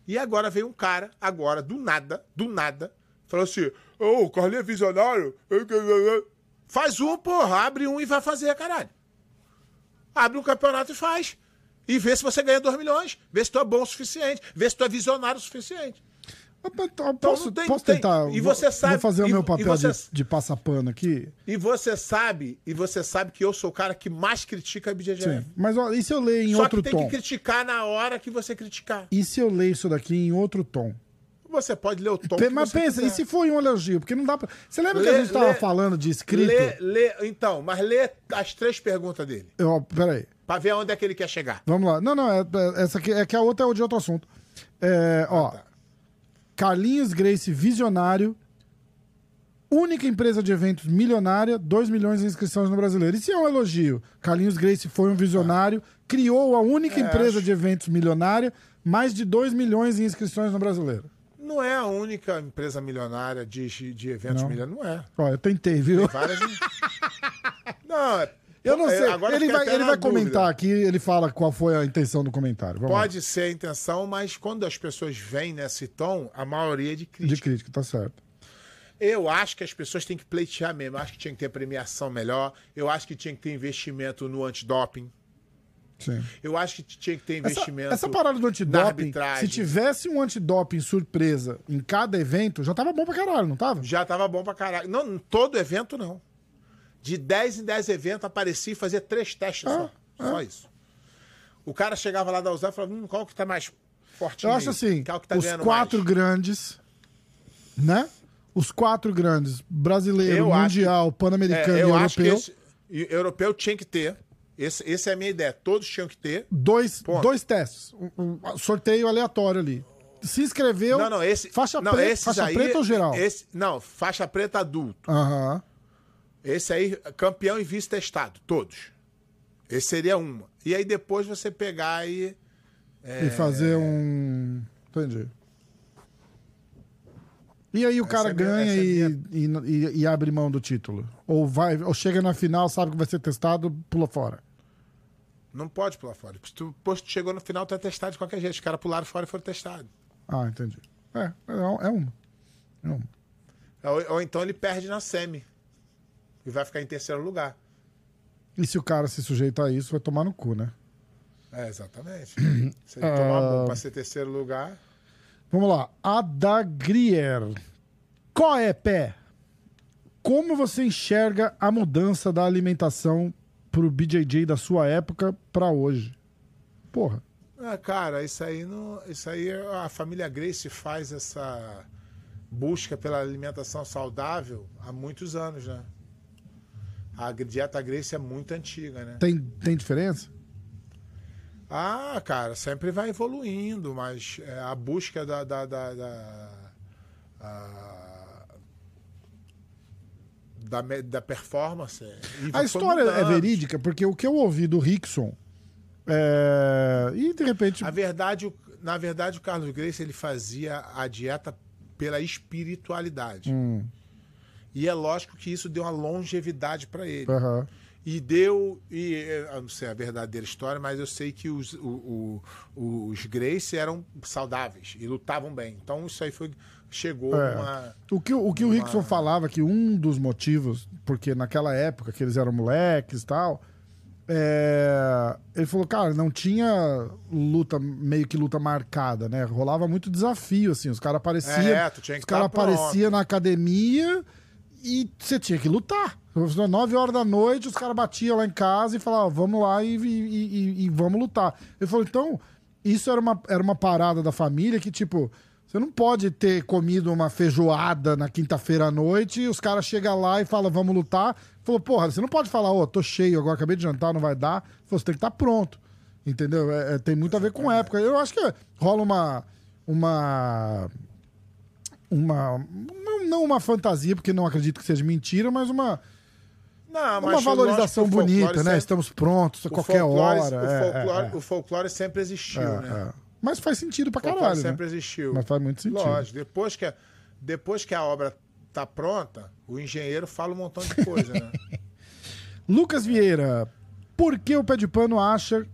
E agora veio um cara, agora, do nada, do nada, falou assim: Ô, o Carlinhos é visionário. Faz um, porra, abre um e vai fazer, caralho. Abre um campeonato e faz. E vê se você ganha 2 milhões. Vê se tu é bom o suficiente. Vê se tu é visionário o suficiente. Eu Posso, não tem- posso tem- tentar? e vou- você sabe- Vou fazer o e- meu e papel você- de, de passapano aqui. E você sabe, e você sabe que eu sou o cara que mais critica a BJJF. Sim. Mas ó, e se eu ler em Só outro que tem tom? que criticar na hora que você criticar. E se eu ler isso daqui em outro tom? Você pode ler o tom que mas pensa, quiser. e se for um elogio? Porque não dá pra. Você lembra que Lê- a gente tava lê- falando de escrito? Lê, lê, então, mas lê as três perguntas dele. Ó, peraí. Pra ver onde é que ele quer chegar. Vamos lá. Não, não, é, é- essa aqui é que a outra é de outro assunto. É, ó. tá. Carlinhos Grace, visionário. Única empresa de eventos milionária, 2 milhões de inscrições no brasileiro. Isso é um elogio. Carlinhos Grace foi um visionário, criou a única empresa É, acho- de eventos milionária, mais de 2 milhões de inscrições no brasileiro. Não é a única empresa milionária de, de eventos Não. milionários. Não é. Ó, eu tentei, viu? Várias. não, é. Eu não é, sei. agora ele vai, ele vai dúvida. comentar aqui, ele fala qual foi a intenção do comentário. Vamos lá. Pode ser a intenção, mas quando as pessoas vêm nesse tom, a maioria é de De crítica. crítica, tá certo. Eu acho que as pessoas têm que pleitear mesmo. Eu acho que tinha que ter premiação melhor. Eu acho que tinha que ter investimento no antidoping. Sim. Eu acho que tinha que ter Essa, investimento. essa parada do antidoping, se tivesse um antidoping surpresa em cada evento, já tava bom pra caralho, não tava? Já tava bom pra caralho. Não, em todo evento, não. De 10 em 10 eventos, aparecia e fazia três testes Ah, só. Só isso. O cara chegava lá da usar e falava, hum, qual que tá mais forte? Eu acho assim, Qual que tá os quatro mais? grandes né? Os quatro grandes, brasileiro, Eu mundial, É, pan-americano e eu acho que europeu. esse, e- europeu tinha que ter. Esse, essa é a minha ideia. Todos tinham que ter. Dois, Ponto. dois testes. Um, um sorteio aleatório ali. Se inscreveu. Não, não, esse. Faixa, não, pre- esses faixa aí, preta ou geral? Esse, não, faixa preta adulto. Aham. Esse aí, campeão e vice-testado, todos. Esse seria uma. E aí depois você pegar e. E fazer um. Entendi. E aí o cara é minha- ganha essa é e, minha- e, e- e abre mão do título? Ou vai, ou chega na final, sabe que vai ser testado, pula fora. Não pode pular fora. Se tu, depois tu chegou no final, tu é testado de qualquer jeito. Os caras pularam fora e foram testados. Ah, entendi. É, é, é uma. É uma. Ou, ou então ele perde na semi. E vai ficar em terceiro lugar. E se o cara se sujeita a isso, vai tomar no cu, né? É, exatamente. Se ele tomar Ah. bom pra ser terceiro lugar. Vamos lá. Adagrier. Qual é, pé? Como você enxerga a mudança da alimentação pro BJJ da sua época pra hoje? Porra. Ah, cara, isso aí não. Isso aí a família Grace faz essa busca pela alimentação saudável há muitos anos, né? A dieta Grace é muito antiga, né? Tem, tem diferença? Ah, cara, sempre vai evoluindo, mas é, a busca da. da, da, da, a- da, da performance. e A história é verídica, porque o que eu ouvi do Rickson. É... E de repente. A verdade, na verdade, o Carlos Grace ele fazia a dieta pela espiritualidade. Hum, E é lógico que isso deu uma longevidade para ele. aham. E deu, e eh, eu não sei a verdadeira história, mas eu sei que os, o- o- os Grace eram saudáveis e lutavam bem. Então isso aí foi, chegou É. uma. O que, o que o Rickson falava que um dos motivos, porque naquela época que eles eram moleques e tal, é, ele falou, cara, não tinha luta, meio que luta marcada, né? Rolava muito desafio, assim. Os caras apareciam. É, os caras apareciam na academia e você tinha que lutar. Nove horas da noite, os caras batiam lá em casa e falavam, vamos lá e, e- e- e vamos lutar. Ele falou, então, isso era uma, era uma parada da família que, tipo, você não pode ter comido uma feijoada na quinta-feira à noite e os caras chegam lá e falam, vamos lutar. Ele falou, porra, você não pode falar, ô, tô cheio agora, acabei de jantar, não vai dar. Ele falou, você tem que estar pronto. Entendeu? É- é, tem muito a ver com época. Eu acho que rola uma. Uma. Uma. Não, uma fantasia, porque não acredito que seja mentira, mas uma, Não, uma valorização bonita, né? sempre- Estamos prontos a qualquer hora. O é, folclore, é, é. o folclore sempre existiu, É, né? é. Mas faz sentido pra O folclore caralho. sempre Né? existiu. Mas faz muito sentido. Lógico, depois que, a- depois que a obra tá pronta, o engenheiro fala um montão de coisa, né? Lucas Vieira, por que o pé de pano acha.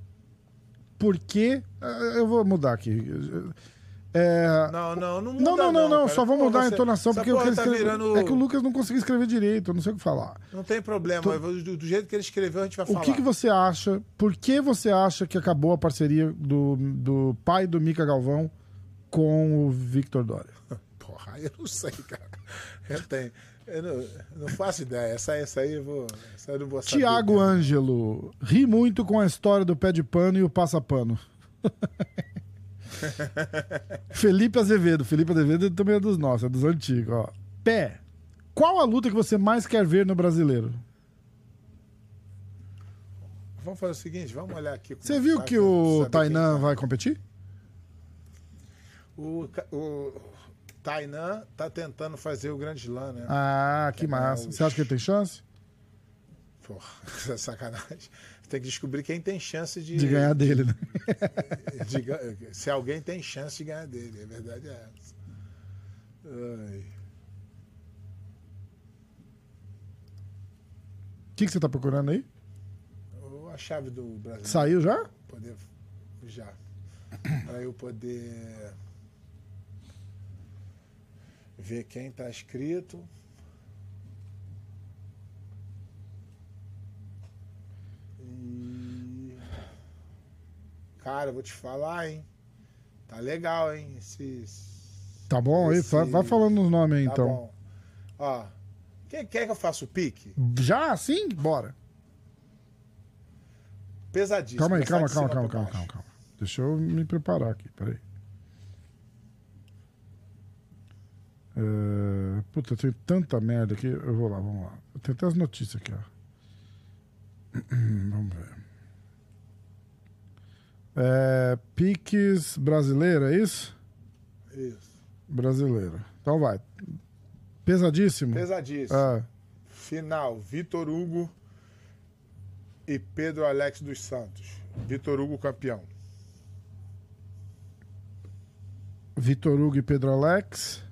Por que. Eu vou mudar aqui. É, Não, não, não muda Não, não, não, não, só vou Pô, mudar a entonação, porque o que porra tá escreveu- virando... é que o Lucas não conseguiu escrever direito, eu não sei o que falar. Não tem problema, do, do jeito que ele escreveu a gente vai O falar. que, que você acha, por que você acha que acabou a parceria do, do pai do Mica Galvão com o Victor Dória? Porra, eu não sei, cara. Eu tenho... Eu não, não faço ideia. Essa, essa aí eu vou... Essa eu não vou saber. Tiago Ângelo, ri muito com a história do pé de pano e o passapano. Felipe Azevedo, Felipe Azevedo também é dos nossos, é dos antigos, ó. Pé, qual a luta que você mais quer ver no brasileiro? Vamos fazer o seguinte, vamos olhar aqui. Você é viu tá, que o Tainan vai competir? O, o Tainan tá tentando fazer o Grande Slam, né? Ah, que É, massa. os- Você acha que ele tem chance? Porra, é sacanagem. Tem que descobrir quem tem chance de, De ganhar dele, né? de ga- se alguém tem chance de ganhar dele. A verdade é essa. Ai. O que, que você tá procurando aí? A chave do Brasil. Saiu já? Poder. Já. Para eu poder. Ver quem tá escrito. E. Cara, eu vou te falar, hein? Tá legal, hein? Esses. Tá bom aí? Vai falando os nomes aí, Tá então. bom. Ó. Quem quer que eu faça o pique? Já? Sim? Bora. Pesadíssimo. Calma aí, calma, calma, calma, calma, calma, calma. Deixa eu me preparar aqui, peraí. É... Puta, tem tanta merda aqui. Eu vou lá, vamos lá. Tem até as notícias aqui, ó. vamos ver. É... Piques brasileira, é isso? Isso. Brasileira. Então vai. Pesadíssimo? Pesadíssimo. Ah, Final, Vitor Hugo e Pedro Alex dos Santos. Vitor Hugo campeão. Vitor Hugo e Pedro Alex.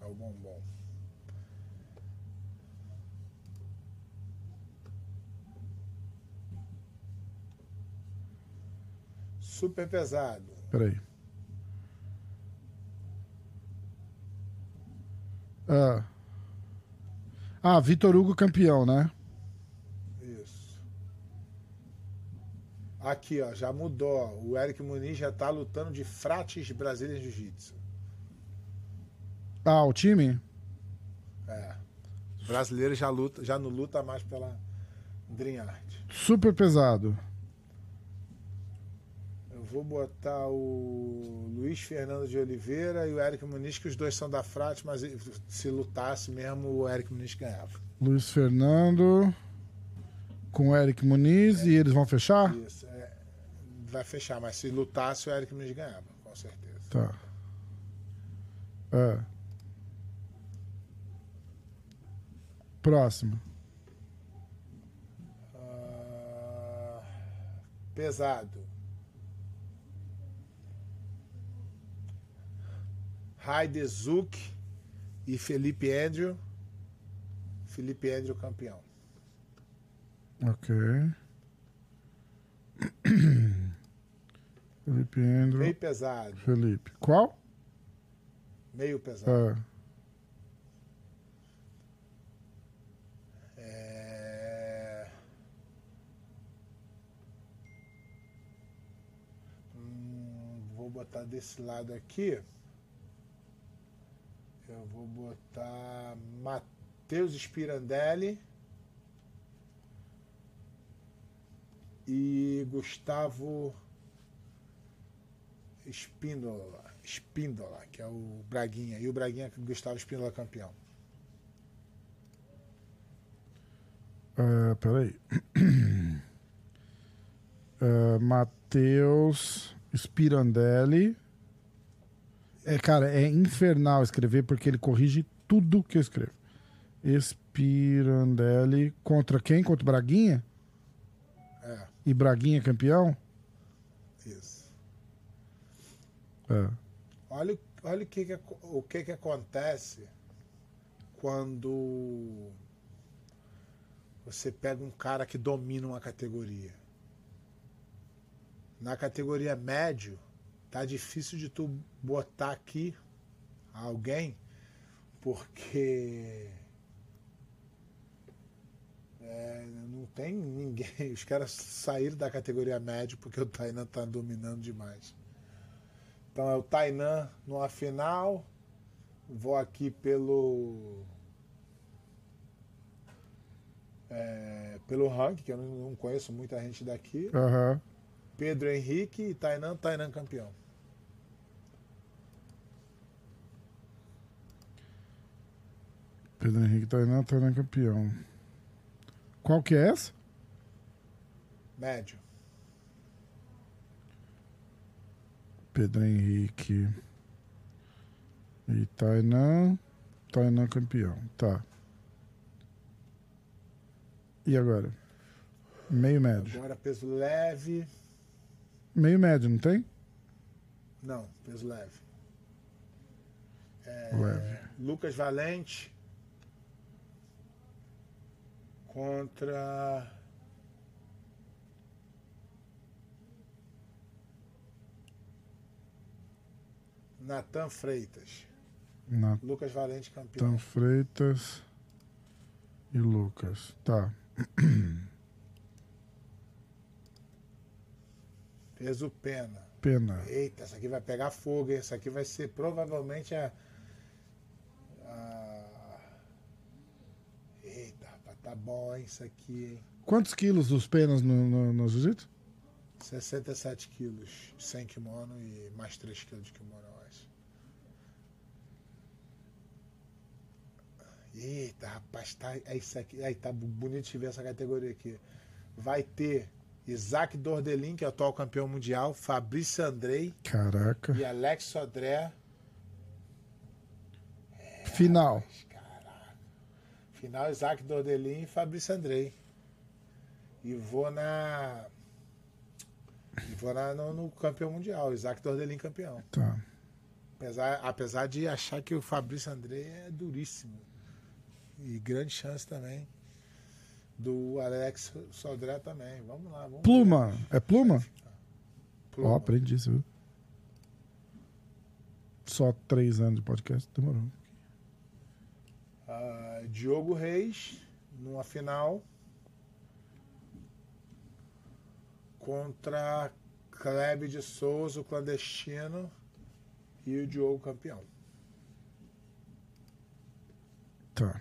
É o bombom. Super pesado. Peraí. Ah, ah Vitor Hugo campeão, né? Isso. Aqui, ó, já mudou. O Eric Muniz já tá lutando de frates Brasília Jiu-Jitsu. Ah, o time? É. O brasileiro já, luta, já não luta mais pela Dream Art. Super pesado. Vou botar o Luiz Fernando de Oliveira e o Eric Muniz, que os dois são da Frate, mas se lutasse mesmo, o Eric Muniz ganhava. Luiz Fernando com o Eric Muniz e eles vão fechar? Isso. é, vai fechar, mas se lutasse, o Eric Muniz ganhava, com certeza. Tá. É. Próximo. Ah, pesado. Heide Zuck e Felipe Andrew. Felipe Andrew campeão. Ok. Felipe Andrew. Meio pesado. Felipe. Qual? Meio pesado. É. É... Hum, vou botar desse lado aqui. Eu vou botar Matheus Spirandelli e Gustavo Espíndola, Espíndola, que é o Braguinha. E o Braguinha, Gustavo Espíndola campeão. É, peraí. É, Matheus Spirandelli. É, cara, é infernal escrever porque ele corrige tudo que eu escrevo. Spirandelli contra quem? Contra o Braguinha? É, E Braguinha campeão? isso. É. Olha, o- olha o, que, que, o que, que acontece quando você pega um cara que domina uma categoria. Na categoria médio, tá difícil de tu botar aqui alguém, porque é, não tem ninguém. Os caras saíram da categoria médio porque o Tainan tá dominando demais. Então é o Tainan numa final. Vou aqui pelo. é, pelo ranking, que eu não, conheço muita gente daqui. Aham. Pedro Henrique e Tainan, Tainan campeão. Pedro Henrique Tainan, Tainan campeão. Qual que é essa? Médio. Pedro Henrique e Tainan. Tainan campeão. Tá. E agora? Meio médio. Agora peso leve. Meio médio, não tem? Não, peso leve. Leve. Lucas Valente contra Natan Freitas. Natan Lucas Valente campeão. Freitas e Lucas. Tá. Peso pena. Pena. Eita, essa aqui vai pegar fogo, hein? Essa aqui vai ser provavelmente a. a... Tá bom, é isso aqui, hein? Quantos quilos dos penas no, no, no jiu-jitsu? 67 quilos, 100 kimono e mais 3 quilos de kimono, eu acho. Eita, rapaz, tá, é isso aqui. Aí tá bonito de ver essa categoria aqui. Vai ter Isaac Dordelin, que é o atual campeão mundial, Fabrício Andrei. Caraca. E Alex André. É, Final. Rapaz, Final Isaac Dordelin e Fabrício Andrei. E vou na. E vou na, no, no campeão mundial, Isaac Dordelin campeão. Tá. Apesar, apesar de achar que o Fabrício Andrei é duríssimo. E grande chance também. Do Alex Sodré também. Vamos lá, vamos Pluma. ver. É pluma? Pluma. Ó, aprendi isso, viu? Só três anos de podcast, demorou. Ah, Diogo Reis, numa final. Contra Kleber de Souza, o clandestino. E o Diogo campeão. Tá.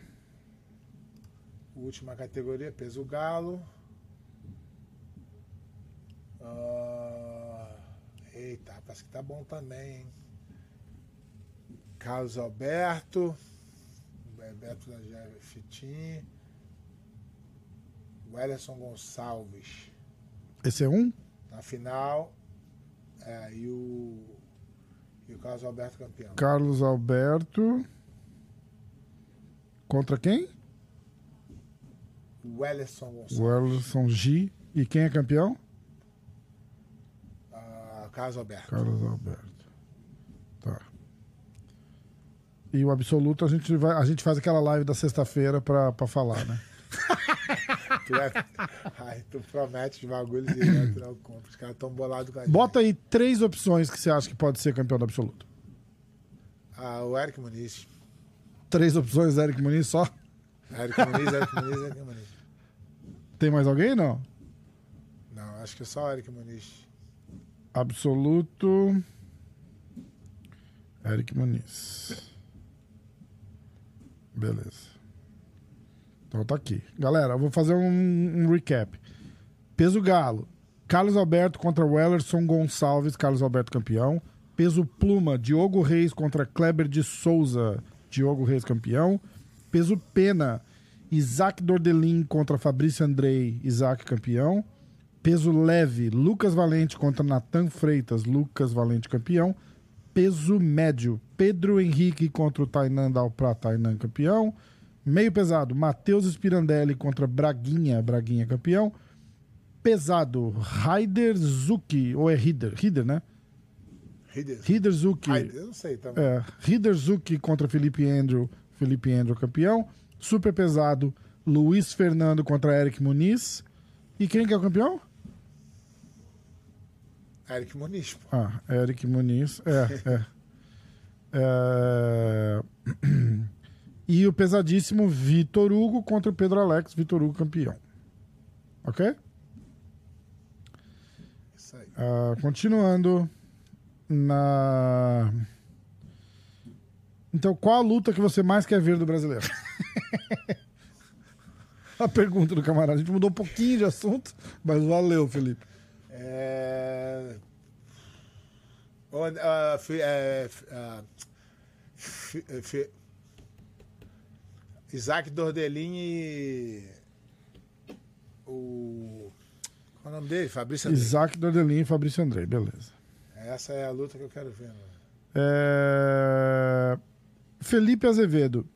Última categoria, peso galo. Ah, eita, rapaz, que tá bom também, hein? Carlos Alberto. Bebeto da Jair Fitim. Wellerson Gonçalves. Esse é um? Na final. É, e o. E o Carlos Alberto campeão. Carlos Alberto. Contra quem? Wellerson Gonçalves. O Erlson G. E quem é campeão? Ah, Carlos Alberto. Carlos Alberto. Tá. E o absoluto a gente, vai, a gente faz aquela live da sexta-feira pra, pra falar, né? Tu, é... Ai, tu promete os bagulhos e tu não compra. Os caras tão bolados com a gente. Bota aí três opções que você acha que pode ser campeão do absoluto. Ah, o Eric Muniz. Três opções, Eric Muniz só. Eric Muniz, Eric Muniz, Eric Muniz. Tem mais alguém? Não. Não, acho que é só o Eric Muniz. Absoluto. Eric Muniz. Beleza. Então tá aqui. Galera, eu vou fazer um, um recap. Peso Galo. Carlos Alberto contra Wellerson Gonçalves, Carlos Alberto campeão. Peso Pluma, Diogo Reis contra Kleber de Souza, Diogo Reis campeão. Peso Pena, Isaac Dordelin contra Fabrício Andrei, Isaac campeão. Peso leve, Lucas Valente contra Natan Freitas, Lucas Valente campeão. Peso médio, Pedro Henrique contra o Tainan Dalprá, Tainan campeão. Meio pesado, Matheus Spirandelli contra Braguinha, Braguinha campeão. Pesado, Raider Zuki, ou é Rider? Rider, né? Rider. Rider Zuki. Eu não sei também. É, Rider Zuki contra Felipe Andrew, Felipe Andrew campeão. Super pesado, Luiz Fernando contra Eric Muniz. E quem que é o campeão? Eric Muniz, pô. Ah, Eric Muniz. É, é. É, E o pesadíssimo Vitor Hugo contra o Pedro Alex, Vitor Hugo campeão. Ok? Isso aí. Ah, continuando na. Então, qual a luta que você mais quer ver do brasileiro? a pergunta do camarada. A gente mudou um pouquinho de assunto, mas valeu, Felipe. É... Onde, ah, fi- é, fi- ah, fi- é, fi- Isaac Dordelin e o qual é o nome dele? Fabrício André. Isaac Dordelin e Fabrício Andrei, beleza. Essa é a luta que eu quero ver. Mano. É, Felipe Azevedo.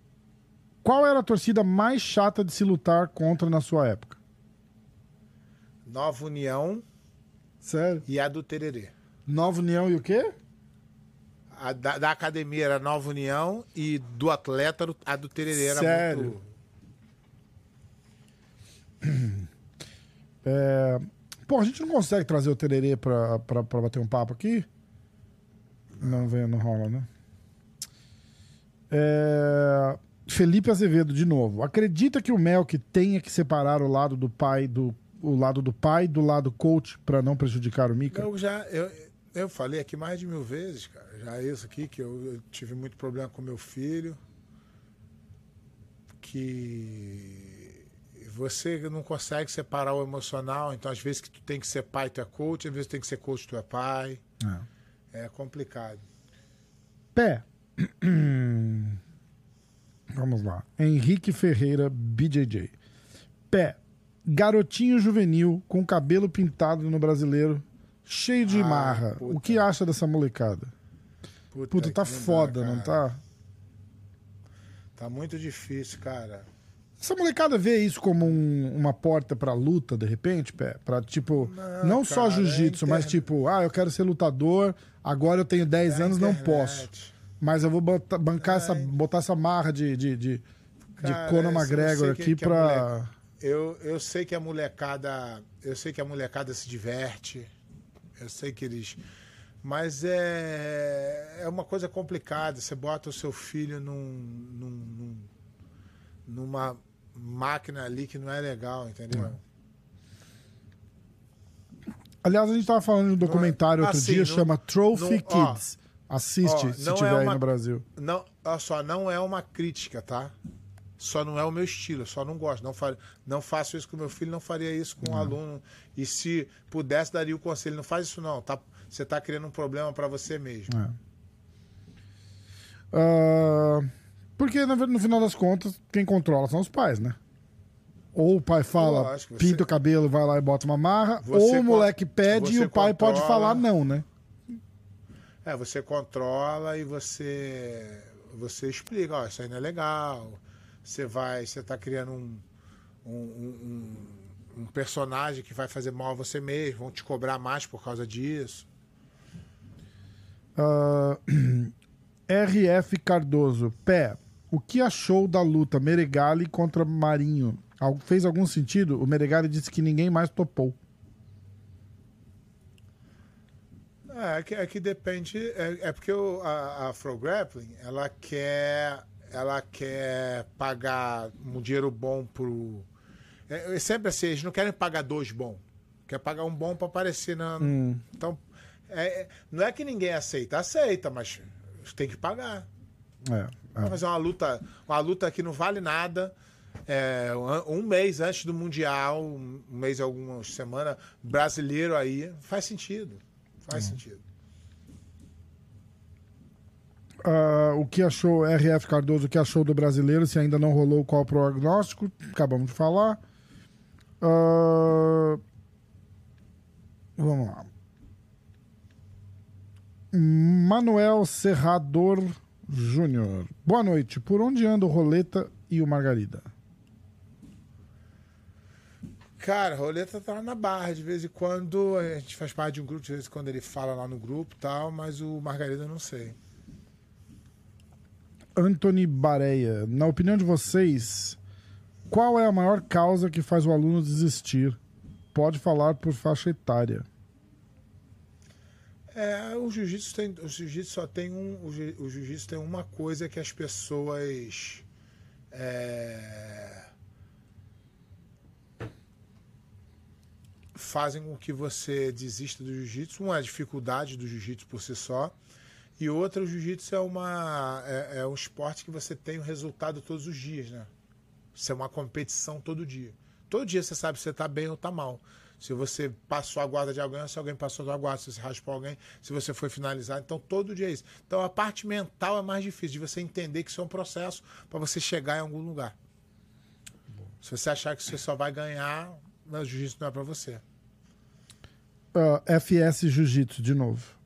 Qual era a torcida mais chata de se lutar contra na sua época? Nova União Sério? e a do Tererê. Nova União e o quê? A da, da academia era Nova União e do atleta a do Tererê era Sério? muito. É, Pô, a gente não consegue trazer o Tererê pra, pra, pra bater um papo aqui? Não vem, não rola, né? É, Felipe Azevedo, de novo. Acredita que o Melk tenha que separar o lado do pai do o lado do pai do lado coach pra não prejudicar o Mika? Eu já eu, eu falei aqui mais de mil vezes, cara. Já isso aqui que eu, eu tive muito problema com meu filho, que você não consegue separar o emocional. Então às vezes que tu tem que ser pai, tu é coach. Às vezes tem que ser coach, tu é pai. É complicado. Pé. Vamos lá. Henrique Ferreira, BJJ. Pé. Garotinho juvenil com cabelo pintado no brasileiro, cheio de Ah, marra. puta. O que acha dessa molecada? Puta, tá que não dá, foda, não cara. tá? Tá muito difícil, cara. Essa molecada vê isso como um- uma porta pra luta, de repente, Pé? Pra, tipo, não, Não, só cara, jiu-jitsu, é mas tipo, ah, eu quero ser lutador, agora eu tenho 10 É anos, não posso. Mas eu vou botar, bancar essa, botar essa marra de, de, de, de Cara, Conor eu sei McGregor que- aqui que pra. Eu, eu sei que a molecada. Eu sei que a molecada se diverte. Eu sei que eles. Mas é, é uma coisa complicada. Você bota o seu filho num, num- num- numa máquina ali que não é legal, entendeu? Aliás, a gente tava falando de um documentário outro assim, dia, não- chama Trophy não- ó, Kids. Assiste ó, se não tiver é aí uma- no Brasil. Não, olha só, não é uma crítica, tá? Só não é o meu estilo, eu só não gosto. Não, fa não faço isso com meu filho, não faria isso com um aluno. E se pudesse, daria o conselho. Não faz isso, não. Tá, você está criando um problema para você mesmo. É. Ah, porque, no final das contas, quem controla são os pais, né? Ou o pai fala, você- pinta o cabelo, vai lá e bota uma marra, Você ou o moleque pede e o pai pode controla- falar não, né? É, você controla e você você explica, ó, isso aí não é legal. Você vai, você tá criando um, um, um, um- personagem que vai fazer mal a você mesmo, vão te cobrar mais por causa disso. Ah, RF Cardoso, pé. O que achou da luta Meregali contra Marinho? Fez algum sentido? O Meregali disse que ninguém mais topou. É, é que, é que depende. É, é porque o, a, a Afro Grappling ela quer, ela quer pagar um dinheiro bom pro. É, é sempre assim, eles não querem pagar dois bons. Quer pagar um bom para aparecer na. Então, é, é- não é que ninguém aceita, aceita, mas tem que pagar. É, é. fazer uma luta, uma luta que não vale nada. é, um, mês antes do Mundial, um mês, algumas semanas, brasileiro aí, faz sentido. Faz sentido. Ah, o que achou, RF Cardoso, o que achou do brasileiro, se ainda não rolou qual o prognóstico? Acabamos de falar. Ah, vamos lá. Manuel Serrador Júnior. Boa noite. Por onde anda o Roleta e o Margarida? Cara, roleta tá lá na barra. De vez em quando a gente faz parte de um grupo, de vez em quando ele fala lá no grupo tal, mas o Margarida eu não sei. Anthony Bareia. Na opinião de vocês, qual é a maior causa que faz o aluno desistir? Pode falar por faixa etária. É, o jiu-jitsu tem. O jiu-jitsu só tem um. Jiu- o jiu-jitsu tem uma coisa que as pessoas. é, fazem com que você desista do jiu-jitsu. Uma é a dificuldade do jiu-jitsu por si só. E outra, o jiu-jitsu é, uma, é, é um esporte que você tem o resultado todos os dias, né? Isso é uma competição todo dia. Todo dia você sabe se você tá bem ou tá mal. Se você passou a guarda de alguém, se alguém passou a guarda, se você raspou alguém, se você foi finalizar. Então, todo dia é isso. Então, a parte mental é mais difícil, de você entender que isso é um processo para você chegar em algum lugar. Se você achar que você só vai ganhar, o jiu-jitsu não é para você. Ah, FS Jiu-Jitsu, de novo.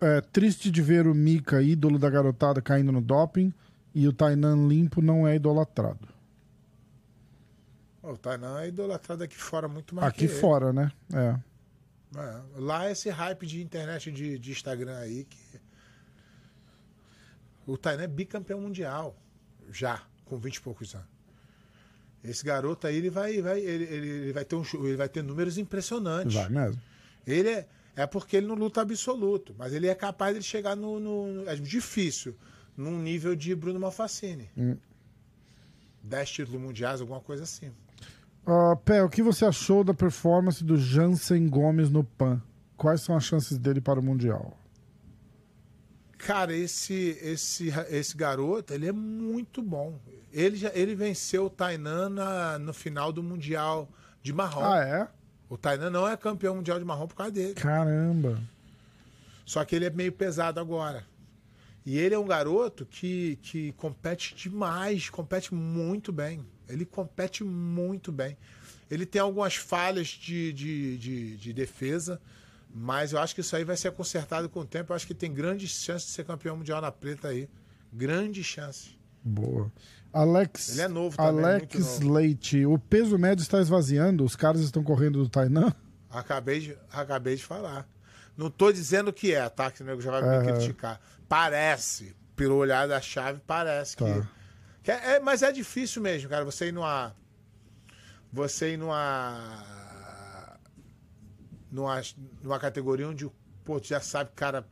É triste de ver o Mika, ídolo da garotada, caindo no doping e o Tainan limpo não é idolatrado. O Tainan é idolatrado aqui fora muito mais Aqui fora, né? É. É, lá é esse hype de internet, de, de Instagram aí, que. O Tainan é bicampeão mundial. Já, com 20 e poucos anos. Esse garoto aí, ele vai, vai, ele, ele, vai ter um, ele vai ter números impressionantes. Vai mesmo. Ele é, é porque ele não luta absoluto, mas ele é capaz de chegar no, no- é difícil, num nível de Bruno Malfacini. Hum. 10 títulos mundiais, alguma coisa assim. Ah, Pé, o que você achou da performance do Jansen Gomes no PAN? Quais são as chances dele para o Mundial? Cara, esse, esse, esse garoto, ele é muito bom. Ele, já, ele venceu o Tainan na- no final do Mundial de Marrom. Ah, é? O Tainan não é campeão mundial de marrom por causa dele. Caramba. Só que ele é meio pesado agora. E ele é um garoto que, que compete demais, compete muito bem. Ele compete muito bem. Ele tem algumas falhas de, de, de, de defesa, mas eu acho que isso aí vai ser consertado com o tempo. Eu acho que tem grandes chances de ser campeão mundial na preta aí. Grandes chances. Boa. Alex, Ele é novo também, Alex muito novo. Leite, o peso médio está esvaziando? Os caras estão correndo do Tainan? Acabei de, acabei de falar. Não tô dizendo que é, tá? Que o nego já vai me Aham. criticar. Parece, pelo olhar da chave, parece Tá. que. que é, é- mas é difícil mesmo, cara. Você ir numa. Você ir numa. Numa, numa categoria onde pô, tu já sabe que o cara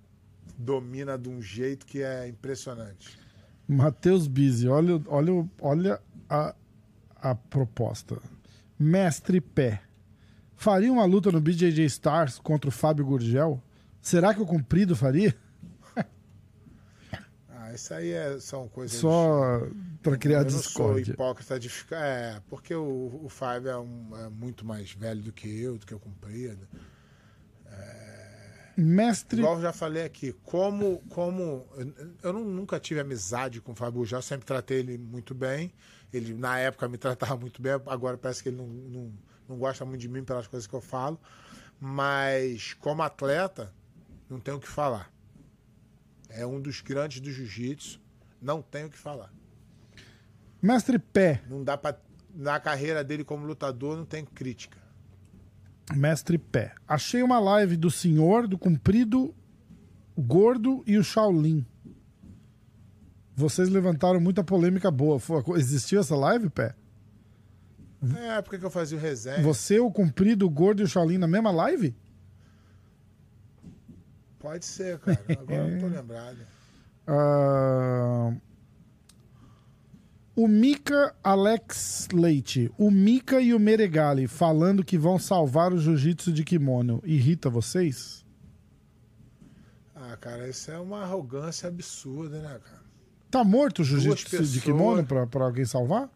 domina de um jeito que é impressionante. Matheus Bizzi, olha, olha, olha a, a proposta. Mestre Pé. Faria uma luta no BJJ Stars contra o Fábio Gurgel? Será que o Comprido faria? Ah, isso aí é- são coisas. Só pra criar eu não sou discórdia. hipócrita de ficar. É, porque o, o Fábio é, um- é muito mais velho do que eu, do que eu comprido. Mestre. Igual eu já falei aqui, como. como eu- não- nunca tive amizade com o Fábio Gurgel, sempre tratei ele muito bem. Ele, na época, me tratava muito bem, agora parece que ele não, não, não gosta muito de mim pelas coisas que eu falo. Mas, como atleta, não tenho o que falar. É um dos grandes do jiu-jitsu, não tenho o que falar. Mestre Pé. Não dá pra. Na carreira dele como lutador, não tem crítica. Mestre Pé. Achei uma live do senhor, do comprido, gordo e o Shaolin. Vocês levantaram muita polêmica boa. Existiu essa live, Pé? É a época que eu fazia o resenha. Você, o comprido, o gordo e o Shaolin na mesma live? Pode ser, cara. Agora eu não tô lembrado. Ah, O Mika Alex Leite, o Mika e o Meregali falando que vão salvar o jiu-jitsu de kimono, irrita vocês? Ah, cara, isso é uma arrogância absurda, né, cara? Tá morto o jiu-jitsu de kimono pra, pra alguém salvar?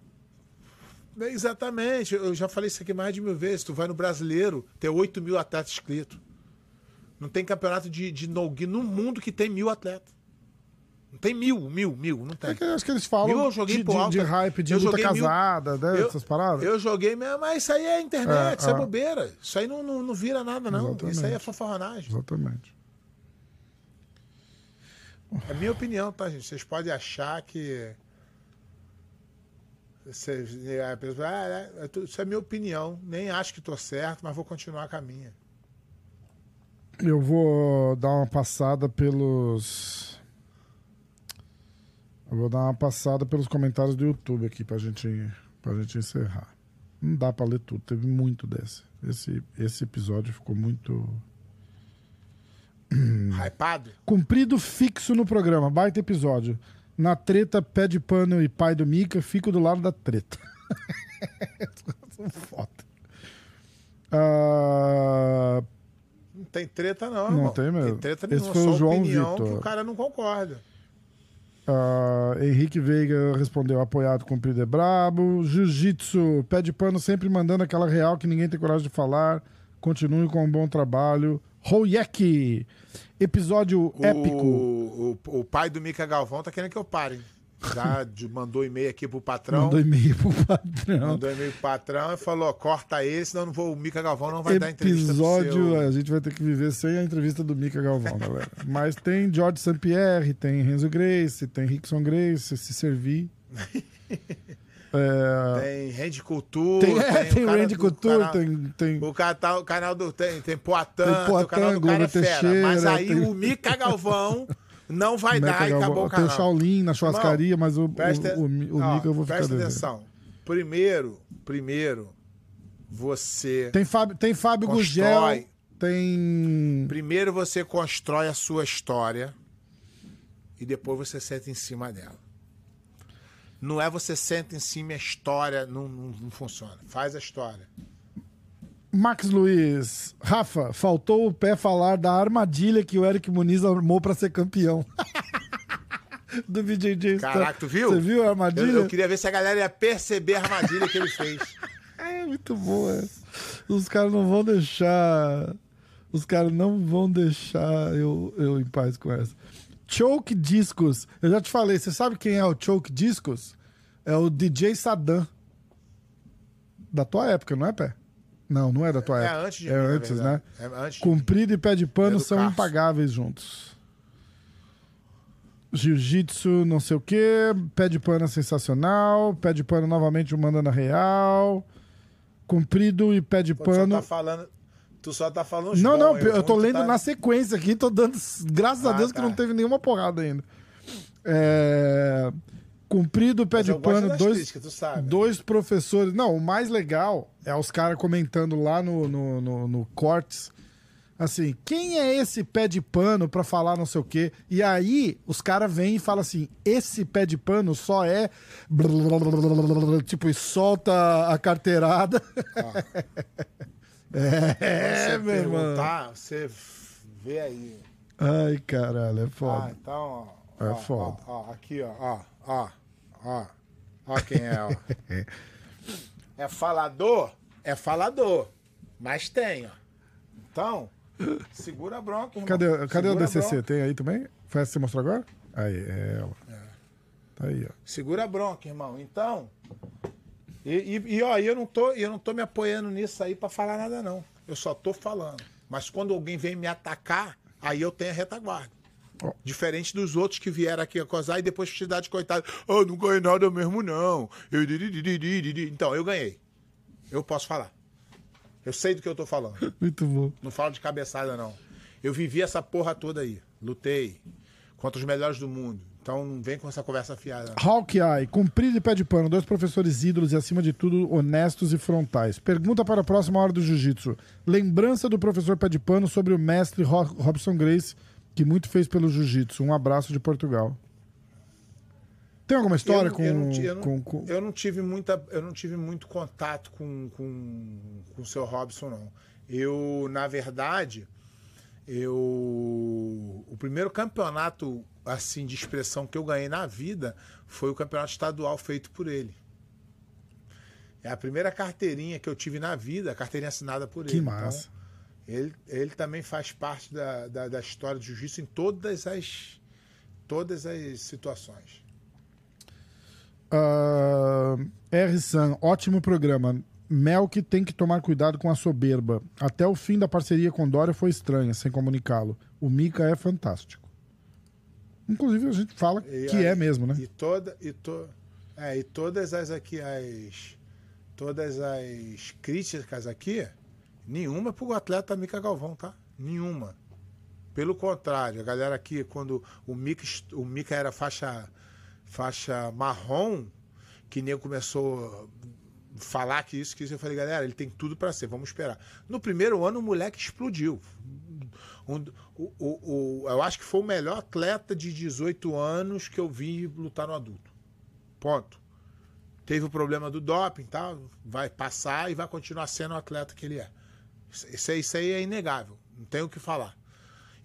Exatamente, eu já falei isso aqui mais de mil vezes. Tu vai no brasileiro, tem 8 mil atletas inscritos. Não tem campeonato de, de no-gi no mundo que tem mil atletas. Não tem mil, mil, mil, não tem. É que acho que eles falam Mil eu joguei de, de- de hype, de Eu luta joguei mil- casada, né, Eu- essas paradas. Eu joguei mesmo, mas isso aí é internet, É, isso é é. bobeira. Isso aí não, não, não vira nada, não. Exatamente. Isso aí é fanfarronagem. Exatamente. É minha opinião, tá, gente? Vocês podem achar que. Vocês, a pessoa, ah, é, é isso é minha opinião. Nem acho que tô certo, mas vou continuar com a minha. Eu vou dar uma passada pelos. Eu vou dar uma passada pelos comentários do YouTube aqui pra gente, pra gente encerrar. Não dá pra ler tudo, teve muito desse. Esse, esse episódio ficou muito. Hypado? Cumprido fixo no programa, baita episódio. Na treta, pé de pano e pai do Mika, fico do lado da treta. Foda. Ah, Não tem treta, não. Não irmão. tem mesmo. treta Esse nenhuma. foi o João opinião Vitor. que o cara não concorda. Ah, Henrique Veiga respondeu apoiado cumprido é brabo. Jiu-Jitsu, pé de pano sempre mandando aquela real que ninguém tem coragem de falar. Continue com um bom trabalho. Royek, episódio épico. O, o, o pai do Mica Galvão tá querendo que eu pare. Já mandou e-mail aqui pro patrão. Mandou e-mail pro patrão. Mandou e-mail pro patrão e falou: corta ele, senão não vou, o Mica Galvão não vai dar entrevista Episódio, a gente vai ter que viver sem a entrevista do Mika Galvão, galera. Mas tem George St. Pierre, tem Renzo Grace, tem Rickson Grace, se servir. É, Tem Randy Cultura. tem é, tem o cara Randy do Couture, canal- tem, tem O canal, o canal do. Tem, tem Poitin, Tem tem, Poitin, o canal do cara é fera. Mas aí tem- o Mica Galvão não vai Meca dar e Galvão. acabou o Tem o canal. Shaolin na churrascaria, mas o, o, Presta, o, o, ó, Mika eu vou ficar presta devendo. atenção. Primeiro, primeiro, você. Tem Fábio, tem Fábio Constrói. Gugel, tem... Primeiro você constrói a sua história e depois você senta em cima dela. Não é você senta em cima e a história não, não, não funciona. Faz a história. Max Luiz, Rafa, faltou o pé falar da armadilha que o Eric Muniz armou pra ser campeão. Do BJJ. Caraca, tu viu? Você viu a Eu, armadilha? eu queria ver se a galera ia perceber a armadilha que ele fez. É muito boa essa. Os caras não vão deixar. Os caras não vão deixar eu, eu em paz com essa. Choke Discos. Eu já te falei, você sabe quem é o Choke Discos? É o DJ Saddam. Da tua época, não é, Pé? Não, não é da tua É época. antes de É mim, antes, né? É antes Comprido e pé de pano É são Carso. impagáveis juntos. Jiu-jitsu, não sei o quê. Pé de pano é sensacional. Pé de pano novamente o mandando real. Comprido e pé de Pô, tu só pano. tá falando. Tu só tá falando Não, não, aí, eu tô lendo tá- na sequência aqui, tô dando. Graças a Ah, Deus que tá. não teve nenhuma porrada ainda. É, Comprido, pé Mas de pano, dois, dois professores. Não, o mais legal é os caras comentando lá no, no, no, no Cortes. Assim, quem é esse pé de pano pra falar não sei o quê? E aí os caras vêm e falam assim: esse pé de pano só é. Tipo, e solta a carteirada. é, você meu irmão. você vê aí. Ai, caralho, é Ah, foda. então, ó. É ó, foda. Ó, ó, aqui, ó, ó, ó, ó. Ó quem é, ó. é falador? É falador. Mas tem, ó. Então, segura a bronca, irmão. Cadê, cadê o Segura DCC? bronca. Tem aí também? Foi essa que você mostrou agora? Aí, é ela. Tá aí, ó. Segura a bronca, irmão. Então. E, e, e, ó, eu não, tô, eu não tô me apoiando nisso aí pra falar nada, não. Eu só tô falando. Mas quando alguém vem me atacar, aí eu tenho a retaguarda. Diferente dos outros que vieram aqui acosar e depois te dar de coitado. Oh, não ganhei nada mesmo, não. Eu... Então, eu ganhei. Eu posso falar. Eu sei do que eu tô falando. Muito bom. Não falo de cabeçada, não. Eu vivi essa porra toda aí. Lutei contra os melhores do mundo. Então não vem com essa conversa fiada. Hawkeye, comprido e pé de pano, dois professores ídolos e, acima de tudo, honestos e frontais. Pergunta para a próxima hora do jiu-jitsu. Lembrança do professor pé de pano sobre o mestre Ro- Robson Grace, que muito fez pelo jiu-jitsu. Um abraço de Portugal. Tem alguma história eu, com, eu não, eu não- com- com- eu não tive muita, eu não tive muito contato com, com, com o seu Robson, não. Eu, na verdade, eu o primeiro campeonato assim de expressão que eu ganhei na vida foi o campeonato estadual feito por ele. É a primeira carteirinha que eu tive na vida, a carteirinha assinada por Que ele. massa. Então, ele, ele também faz parte da, da, da história do jiu-jitsu em todas as, todas as situações. Ah, R. San, ótimo programa. Melk tem que tomar cuidado com a soberba. Até o fim da parceria com Dória foi estranha, sem comunicá-lo. O Mika é fantástico. Inclusive, a gente fala E que aí- é mesmo, né? E toda e to, é, e todas as aqui as todas as críticas aqui, nenhuma pro atleta Mica Galvão, tá? Nenhuma. Pelo contrário, a galera aqui quando o Mica o Mica era faixa faixa marrom, que nem começou a falar que isso que isso, eu falei, galera, ele tem tudo pra ser, vamos esperar. No primeiro ano o moleque explodiu. O, o- o- eu acho que foi o melhor atleta de 18 anos que eu vi lutar no adulto. Ponto. Teve o problema do doping tal, vai passar e vai continuar sendo o atleta que ele é. Isso, isso aí- é inegável, não tem o que falar.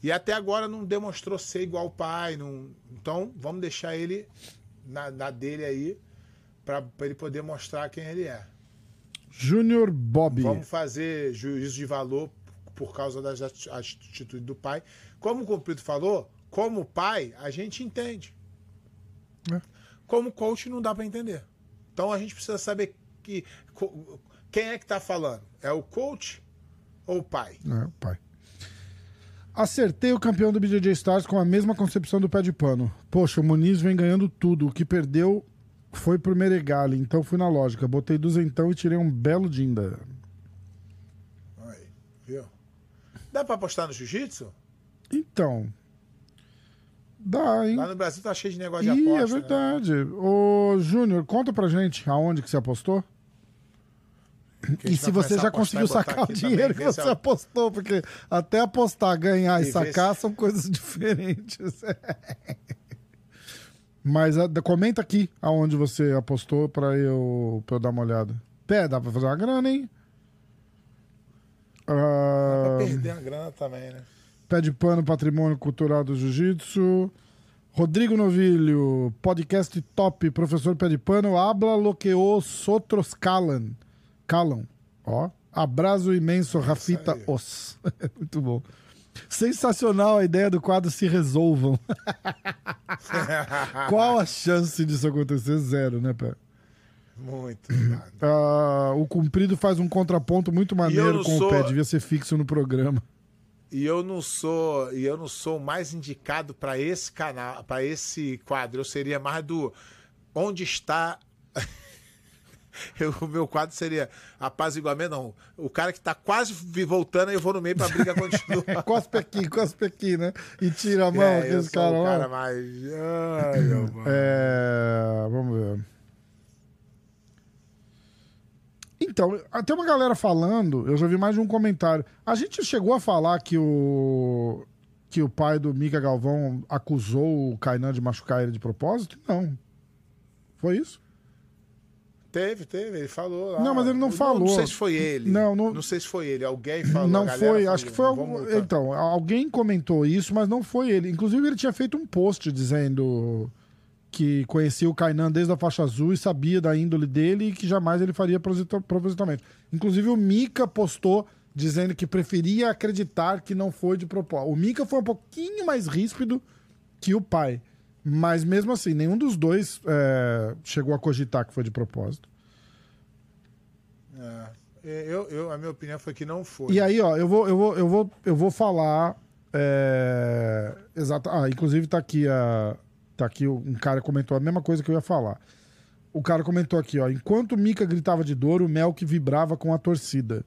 E até agora não demonstrou ser igual o pai, não, então vamos deixar ele na, na dele aí para ele poder mostrar quem ele é. Júnior Bob. Vamos fazer juízo de valor por causa das ati- atitudes do pai. Como o Cumprido falou, como pai, a gente entende. É. Como coach, não dá para entender. Então a gente precisa saber que, quem é que tá falando. É o coach ou o pai? É, pai. Acertei o campeão do BJJ Stars com a mesma concepção do pé de pano. Poxa, o Muniz vem ganhando tudo. O que perdeu foi pro Meregali, então fui na lógica. Botei duzentão e tirei um belo dinda. Aí, viu? Dá para apostar no jiu-jitsu? Então. Dá, hein? Lá no Brasil tá cheio de negócio de Ih, aposta. é né? verdade. Ô, Júnior, conta pra gente aonde que você apostou. A E se você já a conseguiu sacar o dinheiro também, que você é- apostou, porque até apostar, ganhar e E sacar se- são coisas diferentes. Mas a- comenta aqui aonde você apostou pra eu, pra eu dar uma olhada. Pé, dá pra fazer uma grana, hein? Ah, Pra perder a grana também, né? Pé de pano, patrimônio cultural do jiu-jitsu. Rodrigo Novilho, podcast top, professor pé de pano, habla lo que os outros. Calam. Ó, abraço imenso, Rafita os. Muito bom. Sensacional a ideia do quadro Se Resolvam. Qual a chance disso acontecer? Zero, né, Pé? Muito. Ah, o Cumprido faz um contraponto muito maneiro com sou- o Pé. Devia ser fixo no programa. E eu não sou, e eu não sou mais indicado para esse canal, para esse quadro. Eu seria mais do onde está Eu- o meu quadro seria apaziguamento, não. O cara que tá quase voltando, eu vou no meio pra briga continuar. Cospe aqui, cospe aqui, né? E tira a mão, É, eu aqueles sou caras o lá. cara mais. Ai, meu. É, vamos ver. Então, até uma galera falando, eu já vi mais de um comentário. A gente chegou a falar que o que o pai do Mica Galvão acusou o Kainan de machucar ele de propósito? Não. Foi isso? Teve, teve, ele falou lá. Não, mas ele não Eu falou. Não, sei se foi ele. Não, não- Não sei se foi ele. Alguém falou. não foi, falou, acho que foi "Vamos algum. multar". Então, alguém comentou isso, mas não foi ele. Inclusive, ele tinha feito um post dizendo que conhecia o Kainan desde a faixa azul e sabia da índole dele e que jamais ele faria proposita- propositalmente. Inclusive, o Mika postou dizendo que preferia acreditar que não foi de propósito. O Mika foi um pouquinho mais ríspido que o pai. Mas mesmo assim, nenhum dos dois é, chegou a cogitar que foi de propósito. É. Eu, eu, a minha opinião foi que não foi. E aí, ó, eu vou, eu vou, eu vou, eu vou falar. É... Exato. Ah, inclusive tá aqui a. Tá aqui um cara comentou a mesma coisa que eu ia falar. O cara comentou aqui, ó. Enquanto Mika gritava de dor, o Melk vibrava com a torcida.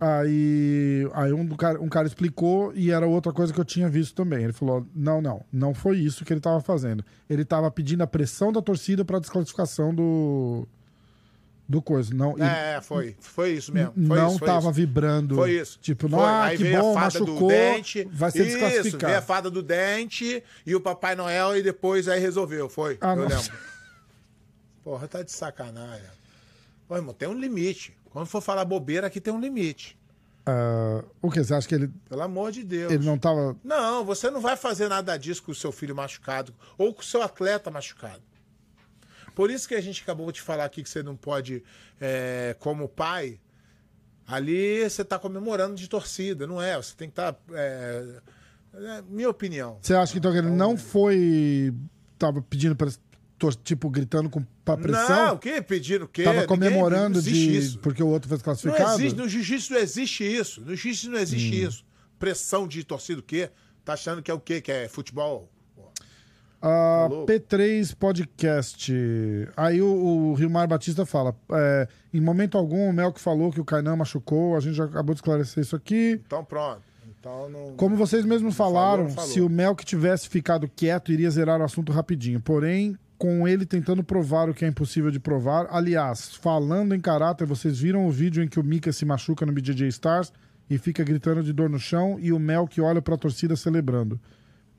Aí, aí um, cara, um cara explicou e era outra coisa que eu tinha visto também. Ele falou: não, não, não foi isso que ele estava fazendo. Ele estava pedindo a pressão da torcida para desclassificação do do coisa. Não, ele- É, foi. Foi isso mesmo. Foi não isso, tava isso. vibrando. Foi isso. Tipo, não, ah, que bom, a fada machucou, do dente. vai ser Isso, desclassificado. veio a fada do dente e o Papai Noel e depois aí resolveu. Foi. Ah, eu não. lembro. Porra, tá de sacanagem. Ô, irmão, tem um limite. Quando for falar bobeira, aqui tem um limite. Ah, o que? Você acha que ele, Pelo amor de Deus. ele não tava. Não, você não vai fazer nada disso com o seu filho machucado ou com o seu atleta machucado. Por isso que a gente acabou de falar aqui que você não pode, é, como pai, ali você está comemorando de torcida, não é? Você tem que estar. é, é minha opinião. Você acha que então que ele não foi. Tava pedindo pra. Tipo, gritando com pra pressão? Não, o que? Pedindo o quê? Tava Ninguém- comemorando não existe de. isso. Porque o outro Não classificado? existe, no jiu-jitsu não existe isso. No jiu-jitsu não existe Hum. isso. Pressão de torcida o quê? Tá achando que é o quê? Que é futebol? Ah, Tá louco? P3 Podcast. Aí o, o Rilmar Batista fala: é, em momento algum o Melk falou que o Kainan machucou, a gente já acabou de esclarecer isso aqui. Então pronto. Então não. Como vocês mesmos falou, falaram, não falou. se o Melk tivesse ficado quieto, iria zerar o assunto rapidinho. Porém, com ele tentando provar o que é impossível de provar. Aliás, falando em caráter, vocês viram o vídeo em que o Mika se machuca no BJJ Stars e fica gritando de dor no chão e o Melk olha pra torcida celebrando.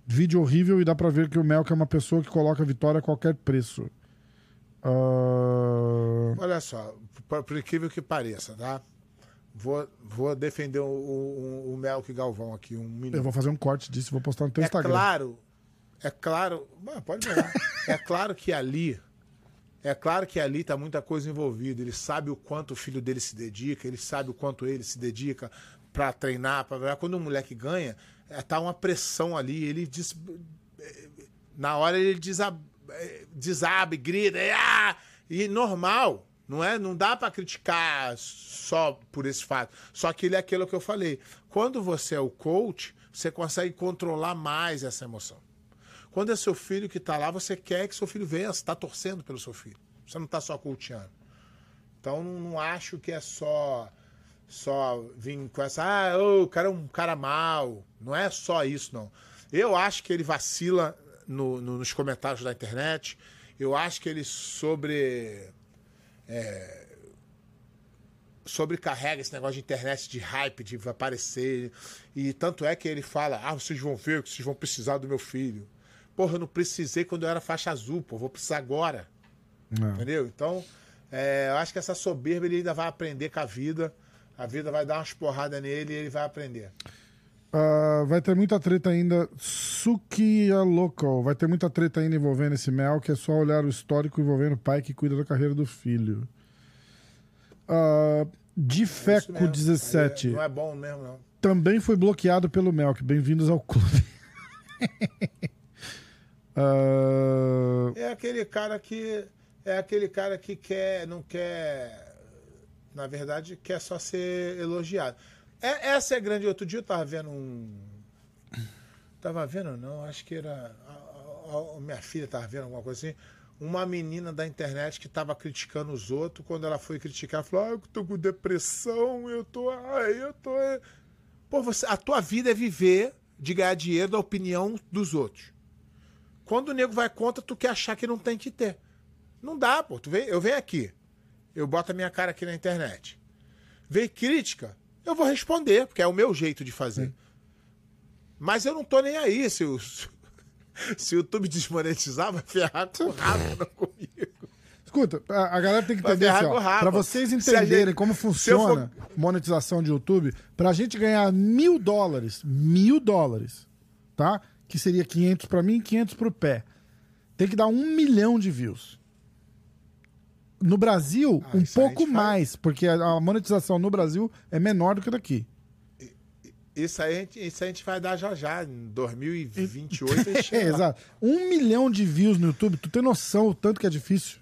Vídeo horrível e dá pra ver que o Melk é uma pessoa que coloca a vitória a qualquer preço. Ah, Olha só, por, por incrível que pareça, tá? Vou, vou defender o, o, o Melk Galvão aqui um minuto. eu vou fazer um corte disso e vou postar no teu É Instagram. claro, é claro, pode é claro que ali, é claro que ali tá muita coisa envolvida. Ele sabe o quanto o filho dele se dedica, ele sabe o quanto ele se dedica para treinar, para quando o moleque ganha, é, tá uma pressão ali. Ele diz, na hora ele desab, eh, desabe, grita, e, ah! e normal, não é? Não dá pra criticar só por esse fato. Só que ele é aquilo que eu falei. Quando você é o coach, você consegue controlar mais essa emoção. Quando é seu filho que tá lá, você quer que seu filho venha, você tá torcendo pelo seu filho. Você não tá só coachando. Então não, não acho que é só só vir com essa, ah, o cara é um cara mal. Não é só isso, não. Eu acho que ele vacila no- no- nos comentários da internet. Eu acho que ele sobre. é, sobrecarrega esse negócio de internet de hype, de aparecer. E tanto é que ele fala: ah, vocês vão ver que vocês vão precisar do meu filho. Porra, eu não precisei quando eu era faixa azul, pô, vou precisar agora. É. Entendeu? Então, é, eu acho que essa soberba ele ainda vai aprender com a vida. A vida vai dar umas porradas nele e ele vai aprender. Ah, vai ter muita treta ainda. Sukia Local. Vai ter muita treta ainda envolvendo esse Mel, que é só olhar o histórico envolvendo o pai que cuida da carreira do filho. Ah, É isso Difeco mesmo. 17. Não é bom mesmo, não. Também foi bloqueado pelo Melk. Bem-vindos ao clube. Ah, É aquele cara que. É aquele cara que quer. Não quer. Na verdade, quer só ser elogiado. É, essa é grande. Outro dia eu tava vendo um. Tava vendo, não, acho que era. a- a- a- minha filha tava vendo alguma coisa assim. Uma menina da internet que tava criticando os outros. Quando ela foi criticar, falou: Ah, eu tô com depressão, eu tô. Ai, eu tô. é." Pô, você, a tua vida é viver de ganhar dinheiro da opinião dos outros. Quando o nego vai contra, tu quer achar que não tem que ter. Não dá, pô. Tu vem, eu venho aqui, eu boto a minha cara aqui na internet. Veio crítica, eu vou responder, porque é o meu jeito de fazer. Mas eu não tô nem aí se o, se o YouTube desmonetizar, vai ferrar com o rabo não comigo. Escuta, a, a galera tem que entender assim, pra vocês a entenderem gente- como funciona monetização de YouTube, pra gente ganhar mil dólares, mil dólares, tá? Que seria 500 pra mim e 500 pro pé. Tem que dar um milhão de views. No Brasil, Ah, um pouco gente faz. mais, porque a, monetização no Brasil é menor do que daqui. Isso aí, a gente- isso aí a gente vai dar já já. Em 2028 a gente É, exato. Um milhão de views no YouTube, tu tem noção o tanto que é difícil?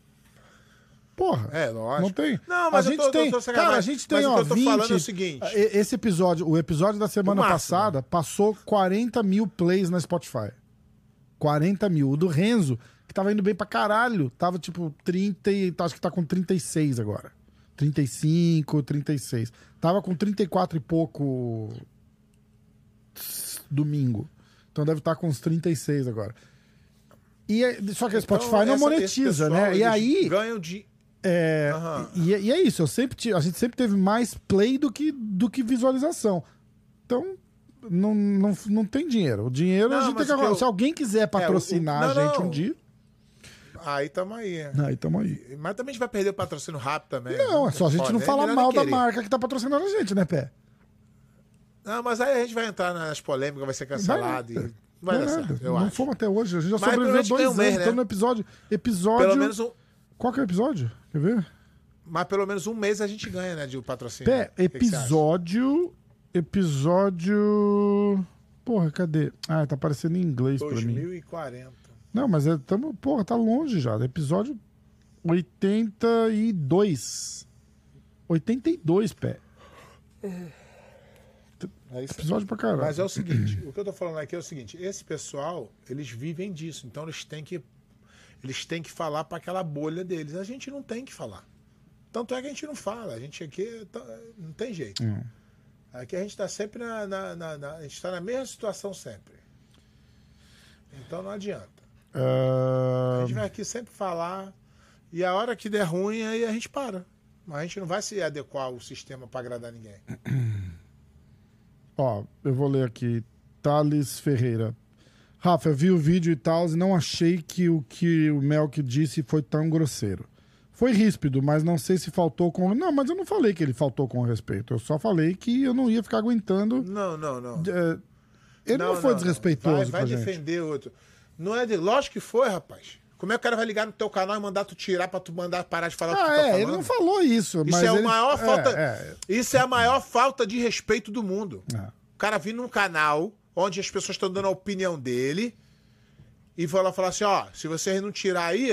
Porra. É, lógico. Não tem. Não, mas a gente tô- tem, tô cara, a gente tem Mas o ó, que eu tô 20, falando é o seguinte. e- Esse episódio, o episódio da semana O máximo. passada, passou 40 mil plays na Spotify. 40 mil. O do Renzo, que tava indo bem pra caralho, tava tipo 30 e acho que tá com 36 agora. 35, 36. Tava com 34 e pouco domingo. Então deve estar com uns 36 agora. E é- só que a Spotify Então, não essa- monetiza, pessoal, né? E aí, Ganham de. É, Aham. e, e é isso, eu sempre a gente sempre teve mais play do que, do que visualização. Então, não, não, não tem dinheiro. O dinheiro a Não, gente tem que que eu- Se alguém quiser patrocinar o- não, a gente não. um dia, Aí tamo aí. aí tamo aí. Mas também a gente vai perder o patrocínio rápido também. Não, é só a gente Foda, não é falar mal da marca que tá patrocinando a gente, né, Pé? Não, mas aí a gente vai entrar nas polêmicas, vai ser cancelado Vai- e vai dar Não é certo, eu não acho. fomos até hoje. A gente já Mas sobreviveu dois um anos. mês, né? Então no episódio. Episódio. Pelo menos um, Qual que é o episódio? Quer ver? mas pelo menos um mês a gente ganha, né, de patrocínio. Pé, episódio. Episódio. Porra, cadê? Ah, tá aparecendo em inglês pra mim. 2040. Não, mas é, tamo, porra, tá longe já. Episódio 82. 82, pé. É isso. Episódio pra caralho. Mas é o seguinte, o que eu tô falando aqui é o seguinte, esse pessoal, eles vivem disso, então eles têm que eles têm que falar para aquela bolha deles. A gente não tem que falar. Tanto é que a gente não fala, a gente aqui tá- não tem jeito. Hum. Aqui a gente está sempre na, na- na- na- a gente está na mesma situação sempre. Então não adianta. A Ah, gente vai aqui sempre falar e a hora que der ruim aí a gente para. Mas a gente não vai se adequar ao sistema para agradar ninguém. ó, eu vou ler aqui. Thales Ferreira. Rafa, eu vi o vídeo e tal e não achei que o que o Melk disse foi tão grosseiro. Foi ríspido, mas não sei se faltou com. Não, mas eu não falei que ele faltou com respeito. Eu só falei que eu não ia ficar aguentando. Não, não, não. é, Ele não, foi desrespeitoso Vai, vai defender outro. Não é de... Lógico que foi, rapaz. Como é que o cara vai ligar no teu canal e mandar tu tirar pra tu mandar parar de falar o que tu Ah, tá é, falando? ele não falou isso. Isso mas é a ele- maior é, falta. é, Isso é a maior falta de respeito do mundo. é. O cara vir num canal onde as pessoas estão dando a opinião dele e vai lá falar assim, ó, se vocês não tirar aí,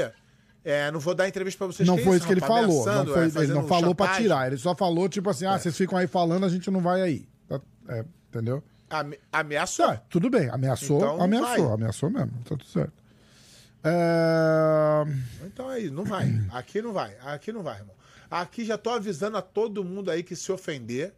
é, não vou dar entrevista pra vocês. Não foi isso, que ele rapaz? falou. Não foi- é, ele não falou pra chantagem. tirar. Ele só falou, tipo assim, ah, vocês ficam aí falando, a gente não vai aí. Tá- é, entendeu? Ame- Ameaçou. Tá, tudo bem. Ameaçou, Então, ameaçou, vai. ameaçou mesmo. Tá tudo certo. É... Então aí, não vai. Aqui não vai. Aqui não vai, irmão. Aqui já tô avisando a todo mundo aí que se ofender,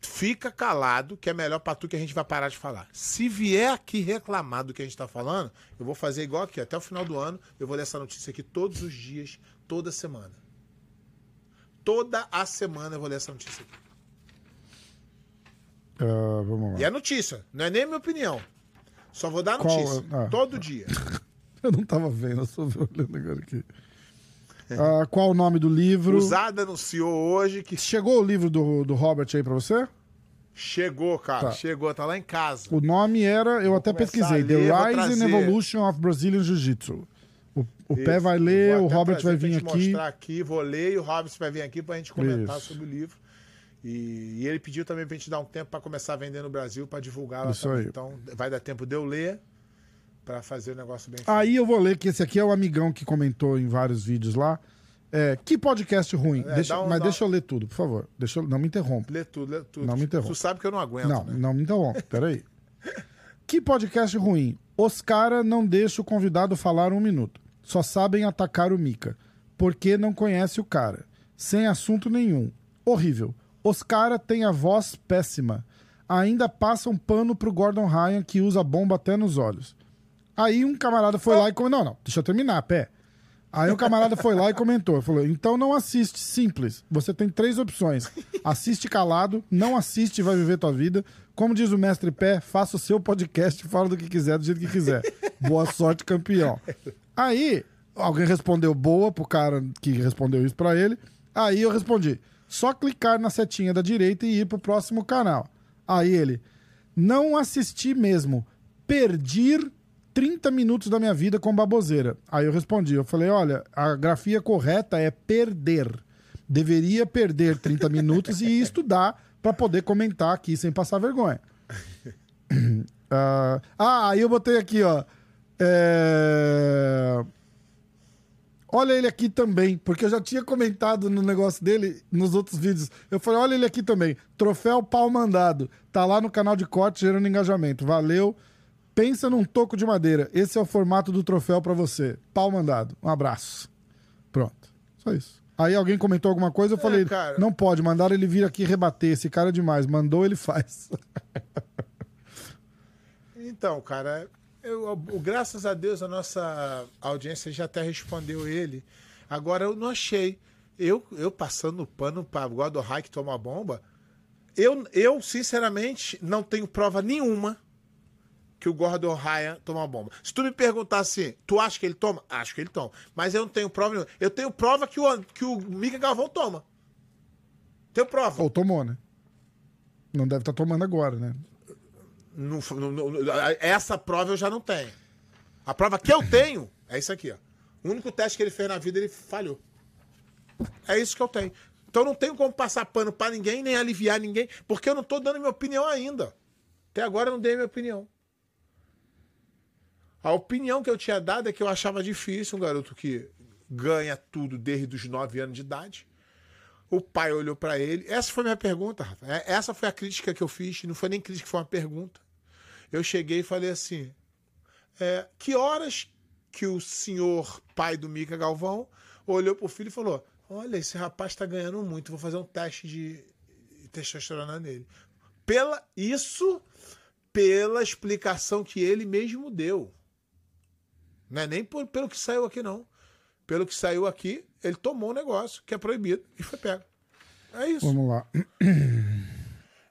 fica calado, que é melhor pra tu que a gente vai parar de falar. Se vier aqui reclamar do que a gente tá falando, eu vou fazer igual aqui, até o final do ano, eu vou ler essa notícia aqui todos os dias, toda semana. Toda a semana eu vou ler essa notícia aqui. ah, vamos lá. E é notícia, não é nem a minha opinião. Só vou dar Qual- notícia. ah. Todo dia. Eu não tava vendo, eu só vi olhando agora aqui. Ah, qual o nome do livro? Usada anunciou hoje que Chegou o livro do, do Robert aí pra você? chegou, cara. Tá. Chegou, tá lá em casa. O nome era, eu até começar pesquisei, The vou Rise and. Evolution of Brazilian Jiu-Jitsu. O, o Pé vai ler, Vou o até Robert vai vir aqui. mostrar aqui, vou ler e o Robson vai vir aqui pra gente comentar Isso. sobre o livro. E, e ele pediu também pra gente dar um tempo pra começar a vender no Brasil, pra divulgar lá Isso também. aí. Então vai dar tempo de eu ler pra fazer o negócio bem Aí eu vou ler que esse aqui é o amigão que comentou em vários vídeos lá. É, que podcast ruim. É, Deixa- um- mas deixa eu ler tudo, por favor. Deixa eu- não me interrompa. Lê tudo, lê tudo. Não me interrompa. Tu sabe que eu não aguento, Não, né? não me interrompa. Peraí. Que podcast ruim. Os cara não deixa o convidado falar um minuto. Só sabem atacar o Mika. Porque não conhece o cara. Sem assunto nenhum. Horrível. Os cara tem a voz péssima. Ainda passam pano pro Gordon Ryan que usa bomba até nos olhos. Aí um camarada foi lá e comentou. Não, não, deixa eu terminar, pé. Aí um camarada foi lá e comentou, falou: então não assiste, simples. Você tem três opções: assiste calado, não assiste e vai viver tua vida. Como diz o mestre Pé, faça o seu podcast, fala do que quiser, do jeito que quiser. Boa sorte, campeão. Aí alguém respondeu boa pro cara que respondeu isso pra ele. Aí eu respondi: só clicar na setinha da direita e ir pro próximo canal. Aí ele: não assisti mesmo. Perdi 30 minutos da minha vida com baboseira. Aí eu respondi, eu falei, olha, a grafia correta é perder. Deveria perder 30 minutos e estudar para poder comentar aqui sem passar vergonha. Ah, ah, aí eu botei aqui, ó. É... Olha ele aqui também, porque eu já tinha comentado no negócio dele nos outros vídeos. Eu falei, olha ele aqui também. Troféu pau mandado. Tá lá no canal de corte gerando engajamento. Valeu. Pensa num toco de madeira. Esse é o formato do troféu pra você. Pau mandado. Um abraço. Pronto. Só isso. Aí alguém comentou alguma coisa, eu falei, cara. não pode, mandaram ele vir aqui rebater. Esse cara é demais. Mandou, ele faz. Então, cara, eu, o- graças a Deus a nossa audiência já até respondeu ele. Agora eu não achei. Eu, eu passando o pano para Gordon High que toma bomba, eu, eu, sinceramente, não tenho prova nenhuma que o Gordon Ryan toma bomba. Se tu me perguntar assim, tu acha que ele toma? Acho que ele toma. Mas eu não tenho prova nenhuma. Eu tenho prova que o, que o Mika Galvão toma. Tenho prova. Ou tomou, né? Não deve estar tomando agora, né? Não não- não- essa prova eu já não tenho. A prova que eu tenho é isso aqui, ó. O único teste que ele fez na vida, ele falhou. É isso que eu tenho. Então não tenho como passar pano pra ninguém, nem aliviar ninguém, porque eu não tô dando minha opinião ainda. Até agora eu não dei minha opinião. A opinião que eu tinha dado é que eu achava difícil um garoto que ganha tudo desde os 9 anos de idade. O pai olhou pra ele. Essa foi minha pergunta, Rafa. É- Essa foi a crítica que eu fiz. Não foi nem crítica, foi uma pergunta. Eu cheguei e falei assim: é, que horas que o senhor pai do Mica Galvão olhou pro filho e falou: Olha, esse rapaz tá ganhando muito, vou fazer um teste de testosterona nele. Pela isso, pela explicação que ele mesmo deu. Não é nem por- pelo que saiu aqui, não. Pelo que saiu aqui, ele tomou um negócio que é proibido e foi pego. É isso. Vamos lá.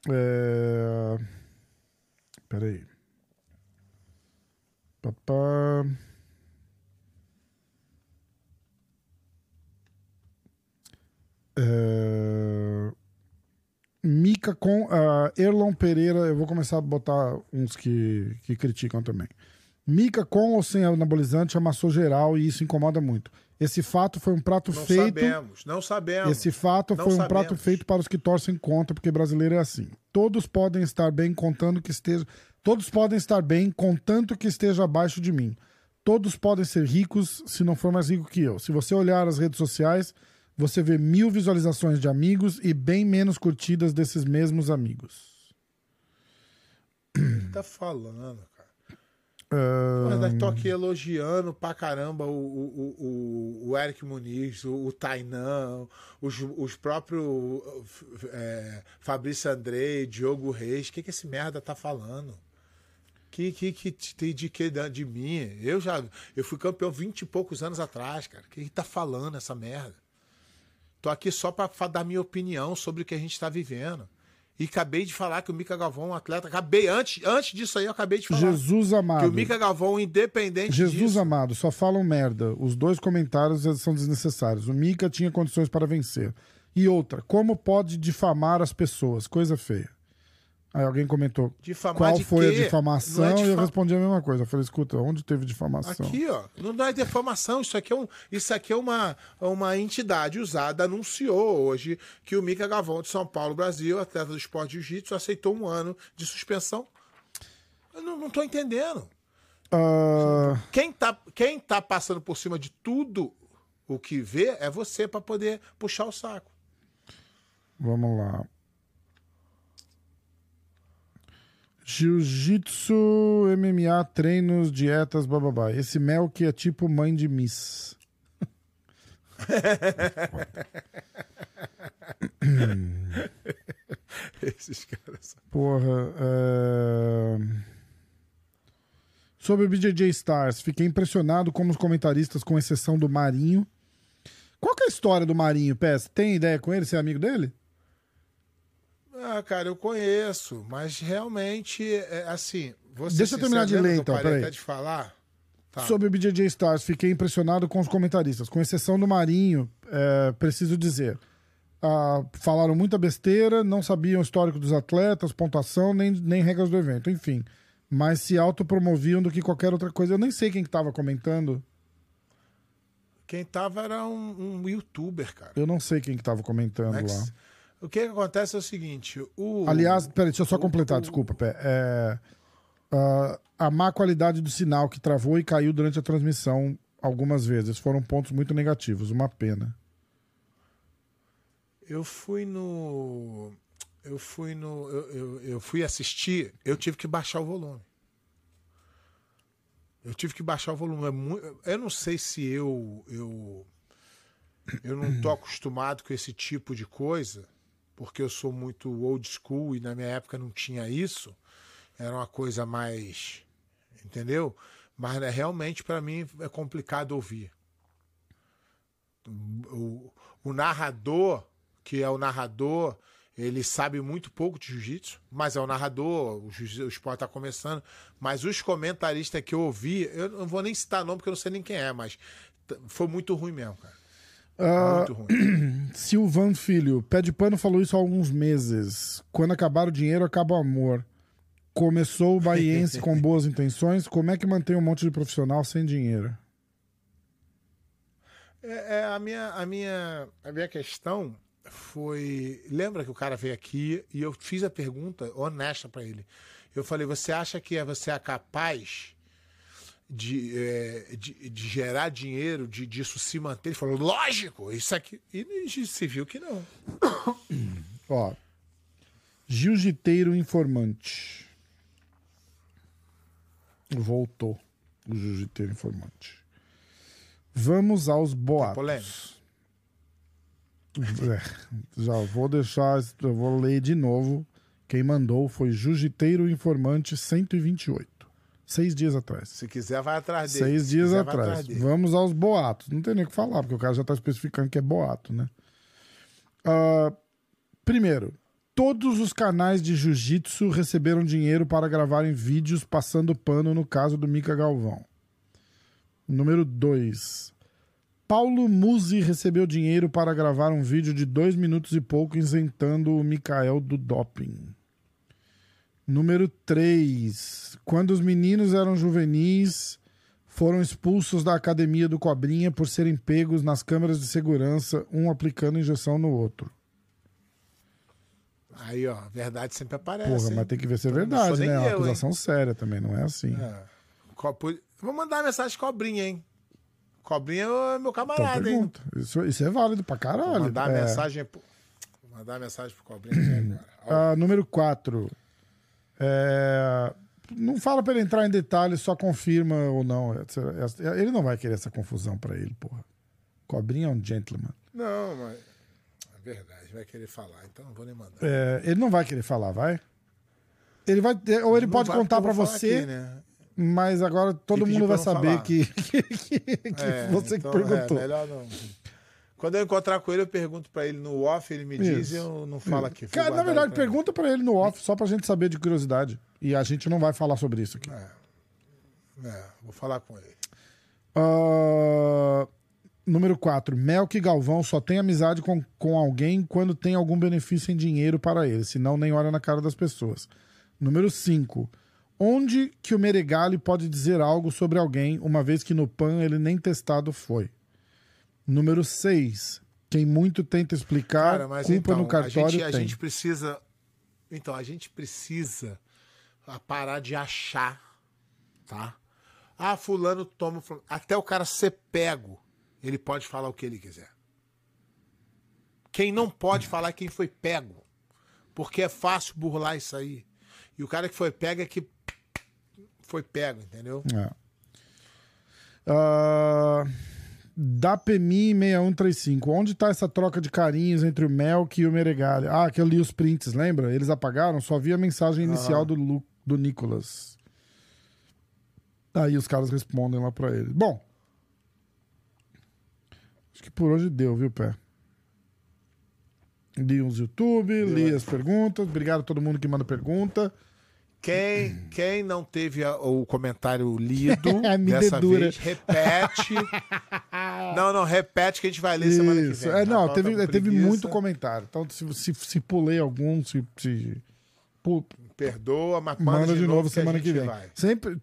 É... Peraí. Papá. É... Mica com ah, Erlon Pereira. Eu vou começar a botar uns que, que criticam também. Mica com ou sem anabolizante amassou geral e isso incomoda muito. Esse fato foi um prato Não feito. sabemos, não sabemos. Esse fato Não foi um sabemos. prato feito para os que torcem contra, porque brasileiro é assim. Todos podem estar bem contando que esteja. Todos podem estar bem contanto que esteja abaixo de mim. Todos podem ser ricos se não for mais rico que eu. Se você olhar as redes sociais, você vê mil visualizações de amigos e bem menos curtidas desses mesmos amigos. O que tá falando, Ah, Mas tô aqui elogiando pra caramba o, o, o, o Eric Muniz, o, o Tainan, os, os próprios é, Fabrício Andrei, Diogo Reis. O que, que esse merda tá falando? Que, que, que te- tem de que de mim? Eu já eu fui campeão 20 e poucos anos atrás, cara. O que, que tá falando essa merda? Tô aqui só pra fa- dar minha opinião sobre o que a gente tá vivendo. E acabei de falar que o Mica Galvão é um atleta. Acabei, antes, antes disso aí, eu acabei de falar. Jesus Que amado. o Mica Galvão, independente Jesus disso, amado, só falam merda. Os dois comentários são desnecessários. O Mika tinha condições para vencer. E outra, como pode difamar as pessoas? Coisa feia. Aí alguém comentou Difamar qual foi quê? a difamação é e eu respondi a mesma coisa. Eu falei, escuta, onde teve difamação? Aqui, ó, não é defamação, isso aqui é, um, isso aqui é uma, uma entidade usada, anunciou hoje que o Mica Gavão de São Paulo, Brasil, atleta do esporte jiu-jitsu, aceitou um ano de suspensão. Eu não, não tô entendendo. Ah, Quem tá, quem tá passando por cima de tudo o que vê é você para poder puxar o saco. vamos lá. Jiu-jitsu, MMA, treinos, dietas, bababá. Esse mel que é tipo mãe de Miss. Esses caras. Porra. é... Sobre o BJJ Stars, fiquei impressionado como os comentaristas, com exceção do Marinho. Qual que é a história do Marinho, Pés? Tem ideia com ele? Você é amigo dele? Ah, cara, eu conheço, mas realmente, é, assim. Ser Deixa eu terminar de ler, então, peraí. até de falar. Tá. Sobre o BJJ Stars, fiquei impressionado com os comentaristas, com exceção do Marinho, é, preciso dizer. Ah, falaram muita besteira, não sabiam o histórico dos atletas, pontuação, nem, nem regras do evento, enfim. Mas se autopromoviam do que qualquer outra coisa. Eu nem sei quem que tava comentando. Quem tava era um, um youtuber, cara. Eu não sei quem que tava comentando que lá. O que, que acontece é o seguinte: o, Aliás, peraí, deixa eu só o- completar, o- desculpa, Pé. É, ah, a má qualidade do sinal que travou e caiu durante a transmissão algumas vezes foram pontos muito negativos, uma pena. eu fui no. Eu fui no. Eu, eu, eu fui assistir, eu tive que baixar o volume. Eu tive que baixar o volume. É mui- eu não sei se eu. Eu, eu não tô acostumado com esse tipo de coisa, porque eu sou muito old school e na minha época não tinha isso. Era uma coisa mais. Entendeu? Mas né, realmente para mim é complicado ouvir. O, o narrador, que é o narrador, ele sabe muito pouco de jiu-jitsu, mas é o narrador, o, o esporte está começando. Mas os comentaristas que eu ouvi, eu não vou nem citar nome porque eu não sei nem quem é, mas foi muito ruim mesmo, cara. Ah, Muito ruim. Silvan Filho, Pé de Pano falou isso há alguns meses. Quando acabar o dinheiro, acaba o amor. Começou o baiense com boas intenções, como é que mantém um monte de profissional sem dinheiro? É, é, a, minha, a, minha, a minha questão foi. Lembra que o cara veio aqui e eu fiz a pergunta honesta para ele. Eu falei: você acha que é- você é capaz de, é, de, de gerar dinheiro, de disso se manter? Ele falou: lógico, isso aqui. E se viu que não. Ó, Jiu-Jiteiro Informante. Voltou o Jiu-Jiteiro Informante. Vamos aos boatos. É, já vou deixar, eu vou ler de novo. Quem mandou foi Jiu-Jiteiro Informante 128. Seis dias atrás. Se quiser, vai atrás dele. Seis Se dias quiser, atrás. dele. Vamos aos boatos. Não tem nem o que falar, porque o cara já está especificando que é boato, né? Ah, primeiro, todos os canais de jiu-jitsu receberam dinheiro para gravarem vídeos passando pano no caso do Mica Galvão. Número 2. Paulo Musi recebeu dinheiro para gravar um vídeo de dois minutos e pouco isentando o Mikael do doping. Número 3. Quando os meninos eram juvenis, foram expulsos da academia do Cobrinha por serem pegos nas câmeras de segurança, um aplicando injeção no outro. Aí, ó, verdade sempre aparece. Porra, hein? mas tem que ver se é verdade, né? É uma eu, hein? acusação séria também, não é assim. É. Copo- Vou mandar mensagem cobrinha, hein? Cobrinha é meu Então camarada, hein? pergunta. Isso, isso é válido pra Vou caralho. mandar É. mensagem. pro- Vou mandar mensagem pro Cobrinha aqui agora. Ah, número 4. Não fala pra ele entrar em detalhes, só confirma ou não. Ele não vai querer essa confusão pra ele, porra. Cobrinha é um gentleman. Não, mas. É verdade, vai querer falar, então não vou nem mandar. É, ele não vai querer falar, vai? Ele vai ou ele Não pode contar falar você, aqui, né? mas agora todo mundo vai saber falar. que, que, que- que É, você então, que perguntou. É, melhor não. Quando eu encontrar com ele, eu pergunto pra ele no off, ele me diz Isso. e eu não falo aqui. Cara, na verdade, pra pergunta pra ele no off, só pra gente saber de curiosidade. E a gente não vai falar sobre isso aqui. É, vou falar com ele. Ah, Número 4. Melk Galvão só tem amizade com, com alguém quando tem algum benefício em dinheiro para ele, senão nem olha na cara das pessoas. Número 5. Onde que o Meregali pode dizer algo sobre alguém, uma vez que no PAN ele nem testado foi? Número 6. Quem muito tenta explicar, Cara, culpa então, no a cartório gente, a gente precisa. Então, a gente precisa ah, parar de achar, tá? Ah, fulano toma. fulano- Até o cara ser pego, ele pode falar o que ele quiser. Quem não pode falar é quem foi pego. Porque é fácil burlar isso aí. E o cara que foi pego é que foi pego, entendeu? É. Ah, da PMI 6135. Onde tá essa troca de carinhos entre o Melk e o Meregali? Ah, que eu li os prints, lembra? Eles apagaram, só vi a mensagem inicial do, Lu, do Nicolas. Aí os caras respondem lá pra ele. Bom. Acho que por hoje deu, viu, Pé? Li uns YouTube, li as perguntas. Obrigado a todo mundo que manda pergunta. Quem, quem não teve a- o comentário lido dessa dedura. vez, repete. não, não, repete que a gente vai ler semana que Isso. vem. É, tá? não, Então, teve, tá teve muito comentário. Então, se, se, se pulei algum, se, se pu- Perdoa, mas manda, de, novo, a semana que, gente vem. vai. Sempre,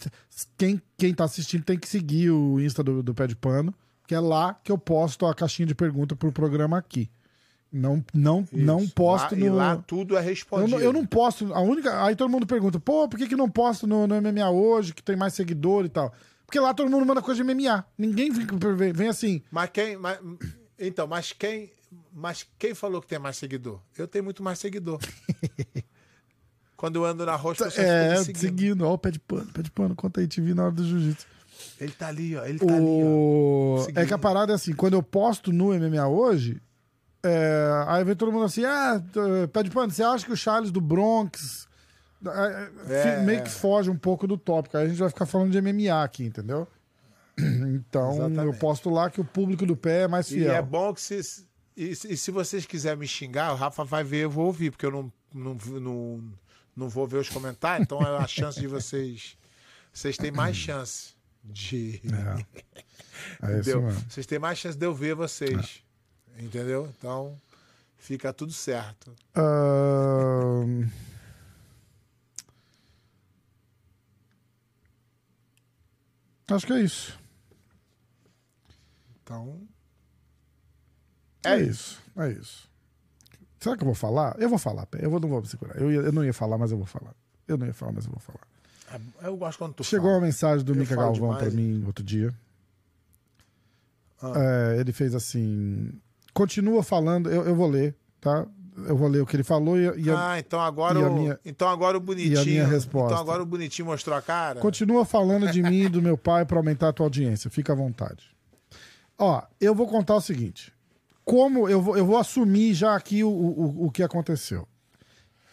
quem, quem tá assistindo tem que seguir o Insta do, do Pé de Pano, que é lá que eu posto a caixinha de pergunta pro programa aqui. Não, não, não posto lá, no. E lá tudo é eu, respondido. não, eu não posto. A única. Aí todo mundo pergunta, pô, por que, que não posto no, no MMA hoje, que tem mais seguidor e tal? Porque lá todo mundo manda coisa de MMA. Ninguém vem, vem, assim. Mas quem. Mas, então, mas quem. Mas quem falou que tem mais seguidor? Eu tenho muito mais seguidor. Quando eu ando na as pessoas É, seguindo. seguindo. Ó, o pé de pano, pé de pano, conta aí, te vi na hora do jiu-jitsu. Ele tá ali, ó. Ele tá ali, ó. O... Seguindo. É que a parada é assim, quando eu posto no MMA hoje, é, aí vem todo mundo assim, ah, t- pé de pano, você acha que o Charles do Bronx é, é, É, meio é. que foge um pouco do tópico, aí a gente vai ficar falando de MMA aqui, entendeu? Então eu Exatamente. posto lá que o público do pé é mais E fiel. é bom que se. E, se- e se vocês quiserem me xingar, o Rafa vai ver, eu vou ouvir, porque eu não, não, não, não vou ver os comentários, então é a chance de vocês. Vocês têm mais chance de. É isso Entendeu? mesmo. Vocês têm mais chance de eu ver vocês. Entendeu? Então, fica tudo certo. Ahn, Acho que é isso. Então. É isso, é isso. Será que eu vou falar? Eu vou falar, Pé. Eu vou, não vou me segurar. Eu, ia- eu não ia falar, mas eu vou falar. Eu não ia falar, mas eu vou falar. é- Eu gosto quando tu Chegou fala. uma mensagem do Eu Mica Galvão pra demais, mim outro dia. Ah. É, ele fez assim. Continua falando, eu, eu vou ler, tá? Eu vou ler o que ele falou e, e a- Ah, então agora, e a o, minha- então agora o bonitinho. minha resposta? Então agora o bonitinho mostrou a cara. continua falando de mim e do meu pai pra aumentar a tua audiência. Fica à vontade. Ó, eu vou contar o seguinte. Como eu vou, eu vou assumir já aqui o, o, o que aconteceu.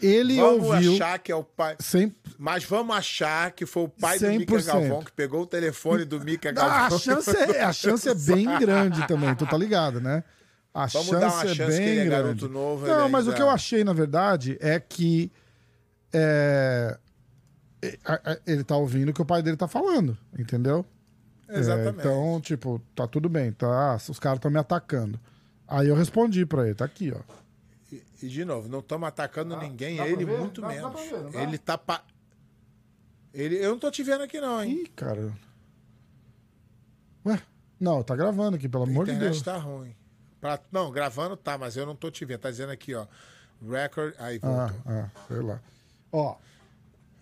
Ele Vamos ouviu. achar que é o pai. Sem, Mas vamos achar que foi o pai do Mica 100%. Galvão que pegou o telefone do Mica Ah, Galvão. a, chance é, a chance é bem grande também, tu tá ligado, né? A Vamos chance, dar uma é chance bem que ele é grande. garoto novo, Não, mas o ainda- que eu achei, na verdade, é que é, é, a- a- ele tá ouvindo o que o pai dele tá falando, entendeu? É, Exatamente. então, tipo, tá tudo bem, tá? Os caras estão me atacando. Aí eu respondi pra ele, tá aqui, ó. E, e, de novo, não estamos atacando ninguém, dá pra ele ver? muito Dá- dá menos. pra ver, dá? ele tá. Pa... Ele... Eu não tô te vendo aqui, não, hein? Ih, cara. Ué? Não, tá gravando aqui, pelo A amor de internet Deus. tá ruim. Pra- Não, gravando tá, mas eu não tô te vendo. Tá dizendo aqui, ó. Record. Aí voltou. Ah, ah, sei lá. Ó,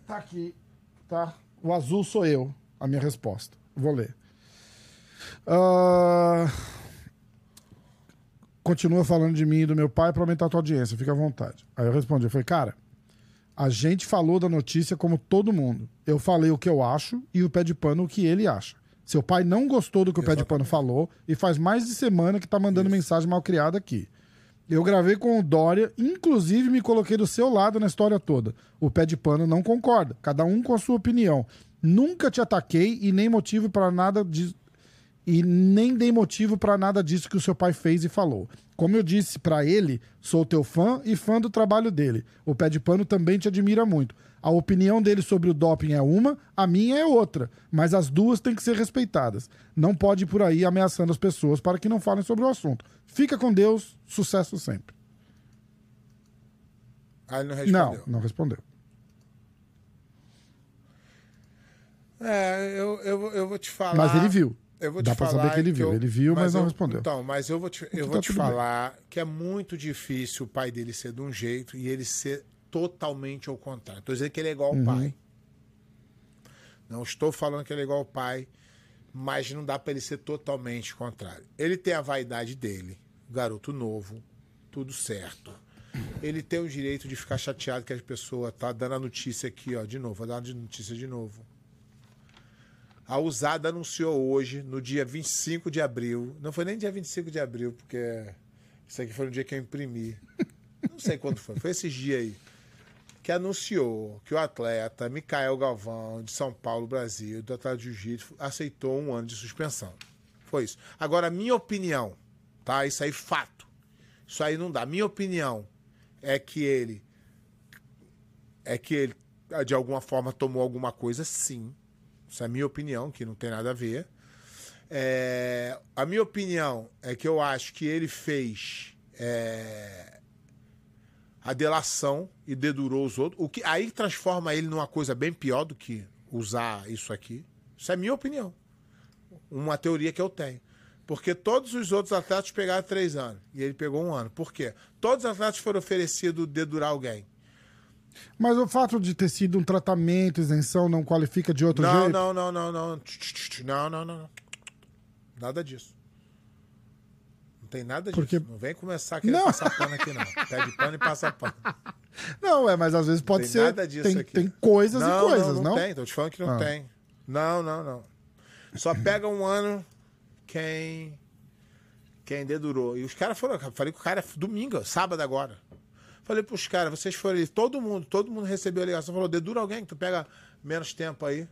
tá aqui, tá? O azul sou eu, a minha resposta. Vou ler. Ah, continua falando de mim e do meu pai pra aumentar a tua audiência, fica à vontade. Aí eu respondi, eu falei, cara, a gente falou da notícia como todo mundo. Eu falei o que eu acho e o pé de pano o que ele acha. Seu pai não gostou do que o pé de pano falou e faz mais de semana que tá mandando mensagem mal criada aqui. Eu gravei com o Dória, inclusive me coloquei do seu lado na história toda. O pé de pano não concorda, cada um com a sua opinião. Nunca te ataquei e nem motivo para nada de e nem dei motivo pra nada disso que o seu pai fez e falou. Como eu disse pra ele, sou teu fã e fã do trabalho dele. O pé de pano também te admira muito. A opinião dele sobre o doping é uma, a minha é outra, mas as duas têm que ser respeitadas. Não pode ir por aí ameaçando as pessoas para que não falem sobre o assunto. Fica com Deus, sucesso sempre. Aí ele não respondeu. Não, não respondeu. É, eu, eu, eu vou te falar. Mas ele viu. Eu vou Dá te pra falar saber que ele viu. eu- Ele viu, mas não eu- respondeu. Então, mas eu vou te, eu Então vou tá te tudo bem. falar que é muito difícil o pai dele ser de um jeito e ele ser totalmente ao contrário. Estou dizendo que ele é igual Uhum. ao pai. Não estou falando que ele é igual ao pai, mas não dá para ele ser totalmente contrário. Ele tem a vaidade dele, garoto novo, tudo certo. Ele tem o direito de ficar chateado que a pessoa tá dando a notícia aqui, ó, de novo, vou dar a notícia de novo. A Usada anunciou hoje, no dia 25 de abril. Não foi nem dia 25 de abril, porque isso aqui foi no dia que eu imprimi. Não sei quando foi, foi esses dias aí. Que anunciou que o atleta Micael Galvão, de São Paulo, Brasil, do atleta de Jiu-Jitsu, aceitou um ano de suspensão. Foi isso. Agora, minha opinião, tá? Isso aí, fato. Isso aí não dá. Minha opinião é que ele. É que ele, de alguma forma, tomou alguma coisa, sim. Isso é a minha opinião, que não tem nada a ver. É, a minha opinião é que eu acho que ele fez é, a delação e dedurou os outros. O que aí transforma ele numa coisa bem pior do que usar isso aqui. Isso é minha opinião. Uma teoria que eu tenho. Porque todos os outros atletas pegaram três anos. E ele pegou um ano. Por quê? Todos os atletas foram oferecidos dedurar alguém. Mas o fato de ter sido um tratamento, isenção, não qualifica de outro Não, jeito? não, não, não, não. Não, não, não. Nada disso. Não tem nada disso. Porque- Não vem começar a querer Não. passar pano aqui, não. Pede pano e passa pano. Não, é, mas às vezes pode tem ser. nada disso tem, aqui. tem coisas não, e coisas, não? não? Não, tem, tô te falando que não Ah. tem. Não, não, não. Só pega um ano quem quem dedurou. E os caras foram, falei com o cara domingo, sábado agora. Falei pros caras, vocês foram, todo mundo, todo mundo recebeu a ligação, falou, dedura alguém que tu pega menos tempo aí.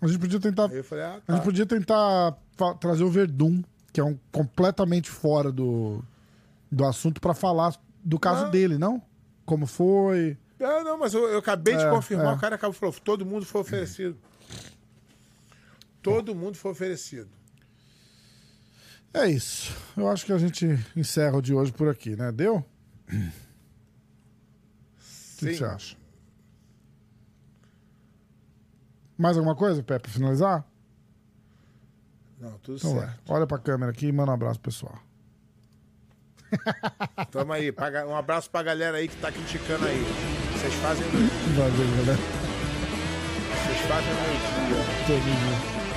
A gente podia tentar. Aí eu falei, ah, A tá. gente podia tentar trazer o Verdun, que é um completamente fora do, do assunto, pra falar do caso Não. dele, não? Como foi? Ah, não, mas eu, eu acabei de É, confirmar, é. o cara acabou falou, todo mundo foi oferecido. Todo mundo foi oferecido. É isso. Eu acho que a gente encerra o de hoje por aqui, né? Deu? O que, você acha? Mais alguma coisa, Pepe, pra finalizar? Não, tudo Então vai. certo. Olha pra câmera aqui e manda um abraço, pessoal. Tamo aí. Um abraço pra galera aí que tá criticando aí. Vocês fazem meu, Valeu, galera. vocês fazem o meu dia.